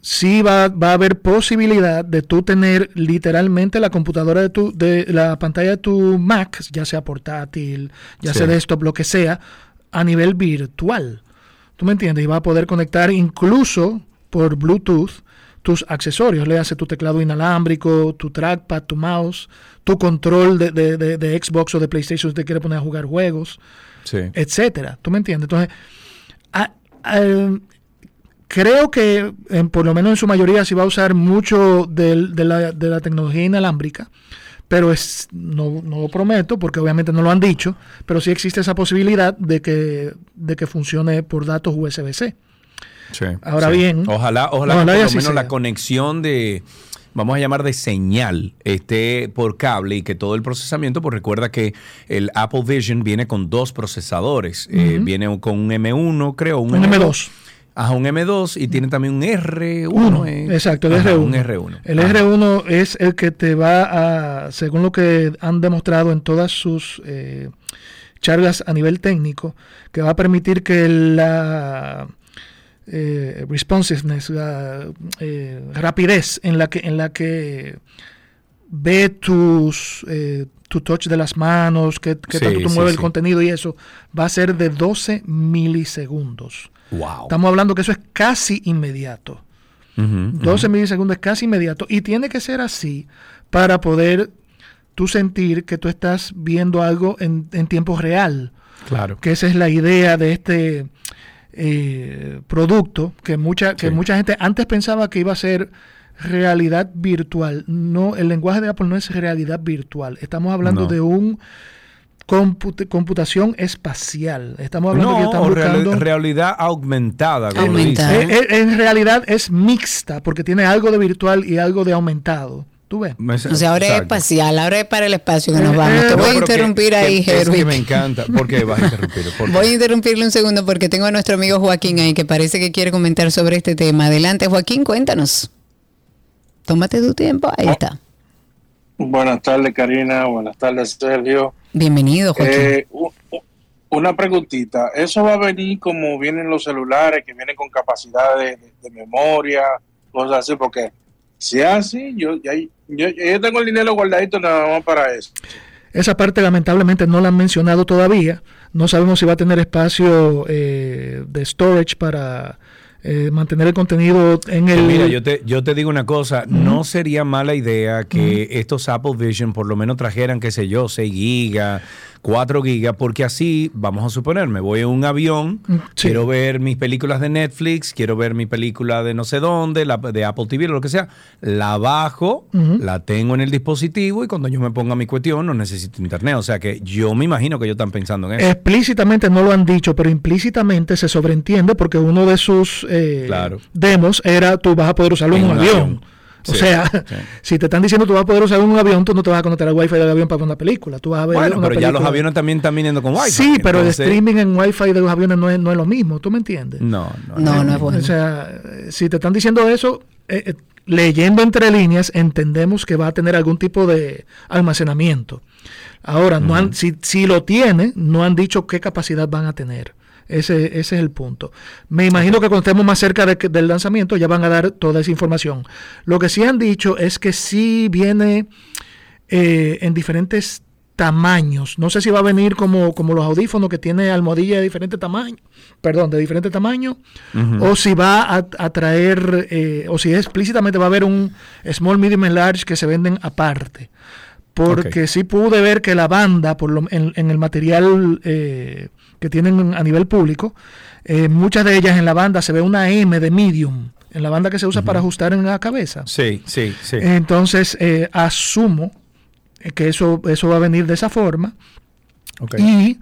sí va, va a haber posibilidad de tú tener literalmente la computadora de tu, de la pantalla de tu Mac, ya sea portátil, ya Sí. sea desktop, lo que sea, a nivel virtual. ¿Tú me entiendes? Y va a poder conectar incluso por Bluetooth tus accesorios, le hace tu teclado inalámbrico, tu trackpad, tu mouse, tu control de, de- de- de Xbox o de PlayStation si te quiere poner a jugar juegos, Sí. etcétera. ¿Tú me entiendes? Entonces, a- a- creo que en- por lo menos en su mayoría se va a usar mucho del- de, la, de la tecnología inalámbrica, pero es, no, no lo prometo porque obviamente no lo han dicho, pero sí existe esa posibilidad de que, de que funcione por datos USB-C. Sí, Ahora sí. bien, ojalá, ojalá, ojalá que por lo menos sea. la conexión de, vamos a llamar de señal, esté por cable y que todo el procesamiento, pues recuerda que el Apple Vision viene con dos procesadores, Eh, viene con un M1, creo, un, Un M2. Ajá, un M2 y tiene también un R1. Uno, eh. exacto, el Ajá, R1. Un R1. El Ajá. R1 es el que te va a, según lo que han demostrado en todas sus eh, charlas a nivel técnico, que va a permitir que la eh, responsiveness, la eh, rapidez en la que, en la que ve tus eh, tu touch de las manos, que, que Sí, tanto tú sí, mueves sí. el contenido y eso, va a ser de 12 milisegundos. Wow. Estamos hablando que eso es casi inmediato. Ujú, 12 ujú. milisegundos es casi inmediato y tiene que ser así para poder tú sentir que tú estás viendo algo en, en tiempo real. Claro. Que esa es la idea de este eh, producto que mucha que Sí. mucha gente antes pensaba que iba a ser realidad virtual. No, el lenguaje de Apple no es realidad virtual. Estamos hablando No. de un comput- computación espacial. Estamos hablando que No, reali- buscando realidad aumentada. eh, eh, en realidad es mixta porque tiene algo de virtual y algo de aumentado. ¿Tú ves? O sea, ahora es espacial, ahora es para el espacio que nos vamos. eh, Te No, voy a que- interrumpir que- ahí, es que me encanta. ¿Por qué vas a interrumpir? ¿Por qué? Voy a interrumpirle un segundo porque tengo a nuestro amigo Joaquín ahí que parece que quiere comentar sobre este tema. Adelante, Joaquín, cuéntanos. Tómate tu tiempo, ahí está. Buenas tardes, Karina. Buenas tardes, Sergio. Bienvenido, Joaquín. Eh, una preguntita. ¿Eso va a venir como vienen los celulares, que vienen con capacidad de, de- de memoria, cosas así? Porque si es así, yo, ya- yo, yo tengo el dinero guardadito nada más para eso. Esa parte lamentablemente no la han mencionado todavía. No sabemos si va a tener espacio eh, de storage para eh, mantener el contenido en el... Mira, yo te, yo te digo una cosa, no sería mala idea que estos Apple Vision por lo menos trajeran, qué sé yo, 6 gigas, 4 gigas, porque así, vamos a suponer, me voy en un avión, Mm, sí. quiero ver mis películas de Netflix, quiero ver mi película de no sé dónde, la, de Apple TV, lo que sea, la bajo, la tengo en el dispositivo y cuando yo me ponga mi cuestión no necesito internet. O sea que yo me imagino que ellos están pensando en eso. Explícitamente no lo han dicho, pero implícitamente se sobreentiende porque uno de sus eh, Claro. demos era tú vas a poder usarlo en, un avión. O Sí, sea, sí. si te están diciendo tú vas a poder usar un avión, tú no te vas a conectar al wifi del avión para ver una película. Tú vas a ver Bueno, una pero ya los aviones también están viniendo con Wi-Fi. Sí, pero entonces- el streaming en wifi de los aviones no es, no es lo mismo, ¿tú me entiendes? No, no. No, no es bueno. O sea, si te están diciendo eso, eh, eh, leyendo entre líneas, entendemos que va a tener algún tipo de almacenamiento. Ahora, no han, si, si lo tiene, no han dicho qué capacidad van a tener. Ese, ese es el punto. Me imagino que cuando estemos más cerca de del lanzamiento ya van a dar toda esa información. Lo que sí han dicho es que sí viene eh, en diferentes tamaños. No sé si va a venir como, como los audífonos que tiene almohadilla de diferente tamaño, perdón, de diferente tamaño, o si va a, a traer, eh, o si explícitamente va a haber un small, medium y large que se venden aparte. Porque sí pude ver que la banda, por lo, en, en el material eh, que tienen a nivel público, eh, muchas de ellas en la banda se ve una M de medium, en la banda que se usa para ajustar en la cabeza. Sí, sí, sí. Entonces, eh, asumo eh, que eso, eso va a venir de esa forma. Ok. Y,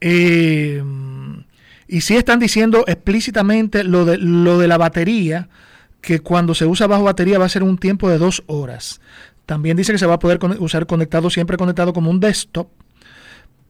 eh, y sí están diciendo explícitamente lo de, lo de la batería, que cuando se usa bajo batería va a ser un tiempo de dos horas. También dice que se va a poder con- usar conectado, siempre conectado como un desktop,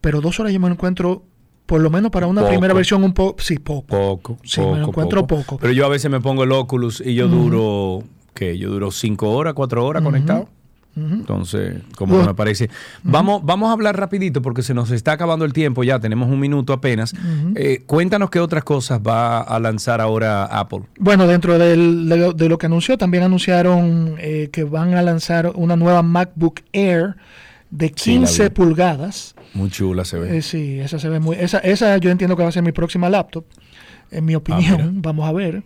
pero dos horas yo me encuentro, por lo menos para una Poco. primera versión, un poco, sí, poco. Poco, Sí, me lo encuentro poco. Pero yo a veces me pongo el Oculus y yo duro, ¿qué? Yo duro cinco horas, cuatro horas conectado. Entonces, como Uf. me parece. Vamos, vamos a hablar rapidito porque se nos está acabando el tiempo ya, tenemos un minuto apenas. Eh, cuéntanos qué otras cosas va a lanzar ahora Apple. Bueno, dentro del- de, lo, de lo que anunció, también anunciaron eh, que van a lanzar una nueva MacBook Air de Sí, la 15 vi. pulgadas. Muy chula se ve. Eh, sí, esa se ve muy. Esa, esa yo entiendo que va a ser mi próxima laptop, en mi opinión. Vamos a ver.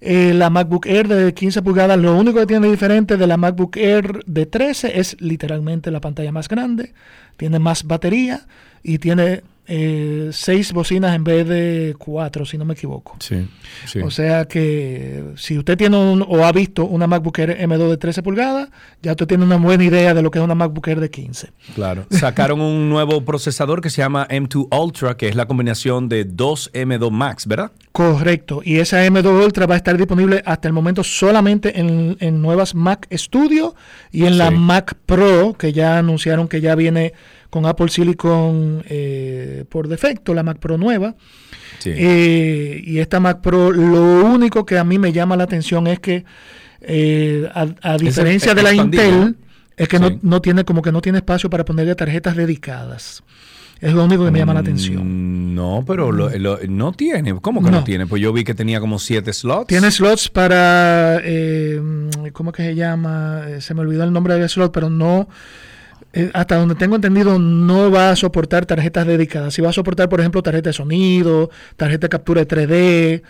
Eh, la MacBook Air de 15 pulgadas, lo único que tiene diferente de la MacBook Air de 13 es literalmente la pantalla más grande, tiene más batería y tiene eh, seis bocinas en vez de cuatro, si no me equivoco. Sí, sí. O sea que si usted tiene un, o ha visto una MacBook Air M2 de 13 pulgadas, ya usted tiene una buena idea de lo que es una MacBook Air de 15. Claro. Sacaron un nuevo procesador que se llama M2 Ultra, que es la combinación de dos M2 Max, ¿verdad? Correcto. Y esa M2 Ultra va a estar disponible hasta el momento solamente en, en nuevas Mac Studio y en la. Mac Pro, que ya anunciaron que ya viene con Apple Silicon eh, por defecto, la Mac Pro nueva. Sí. Eh, y esta Mac Pro, lo único que a mí me llama la atención es que, eh, a, a diferencia de la. Intel, es que Sí. no, no tiene como que no tiene espacio para ponerle tarjetas dedicadas. Es lo único que me llama la atención. Mm, No, pero lo- lo- no tiene. ¿Cómo que no. No. tiene? Pues yo vi que tenía como siete slots. Tiene slots para, eh, ¿cómo que se llama? Eh, se me olvidó el nombre del slot, pero no, eh, hasta donde tengo entendido, no va a soportar tarjetas dedicadas. Si va a soportar, por ejemplo, tarjeta de sonido, tarjeta de captura de 3D,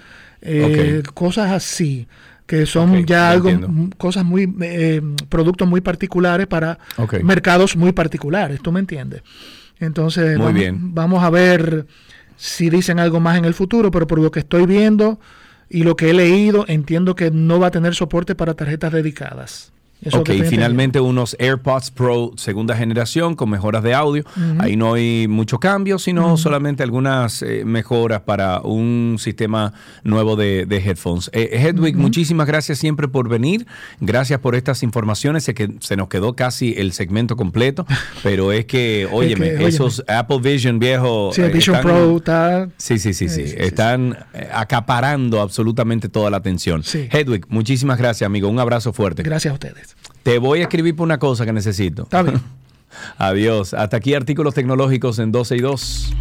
eh, cosas así, que son ya algo, entiendo. cosas muy, eh, productos muy particulares para mercados muy particulares, ¿tú me entiendes? Entonces, Muy vamos, bien. vamos a ver si dicen algo más en el futuro, pero por lo que estoy viendo y lo que he leído, entiendo que no va a tener soporte para tarjetas dedicadas. Eso es Ok, que y finalmente unos AirPods Pro segunda generación con mejoras de audio. Ujú. Ahí no hay mucho cambio, sino Ujú. solamente algunas eh, mejoras para un sistema nuevo de, de headphones. Eh, Hedwig, Ujú. muchísimas gracias siempre por venir. Gracias por estas informaciones. Sé que se nos quedó casi el segmento completo, pero es que, óyeme, óyeme. esos Apple Vision viejos. Sí, el eh, Vision están- Pro está... Sí, sí, sí, sí. Sí, sí, Están eh, acaparando absolutamente toda la atención. Sí. Hedwig, muchísimas gracias, amigo. Un abrazo fuerte. Gracias a ustedes. Te voy a escribir por una cosa que necesito. Está bien. Adiós. Hasta aquí artículos tecnológicos en 12 y 2.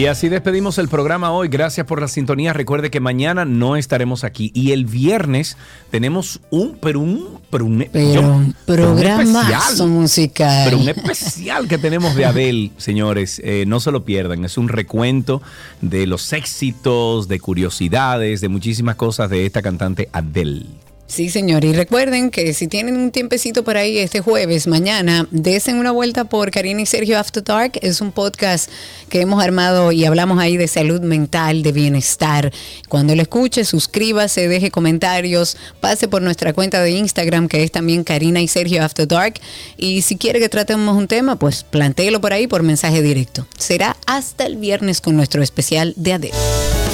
Y así despedimos el programa hoy. Gracias por la sintonía. Recuerde que mañana no estaremos aquí. Y el viernes tenemos un, pero un, pero un, Pero yo- un pero un programazo especial. musical. Pero un especial que tenemos de Adele, señores. Eh, no se lo pierdan. Es un recuento de los éxitos, de curiosidades, de muchísimas cosas de esta cantante Adele. Sí, señor. Y recuerden que si tienen un tiempecito por ahí este jueves, mañana, desen una vuelta por Karina y Sergio After Dark. Es un podcast que hemos armado y hablamos ahí de salud mental, de bienestar. Cuando lo escuche, suscríbase, deje comentarios, pase por nuestra cuenta de Instagram, que es también Karina y Sergio After Dark. Y si quiere que tratemos un tema, pues plantéelo por ahí por mensaje directo. Será hasta el viernes con nuestro especial de Adele.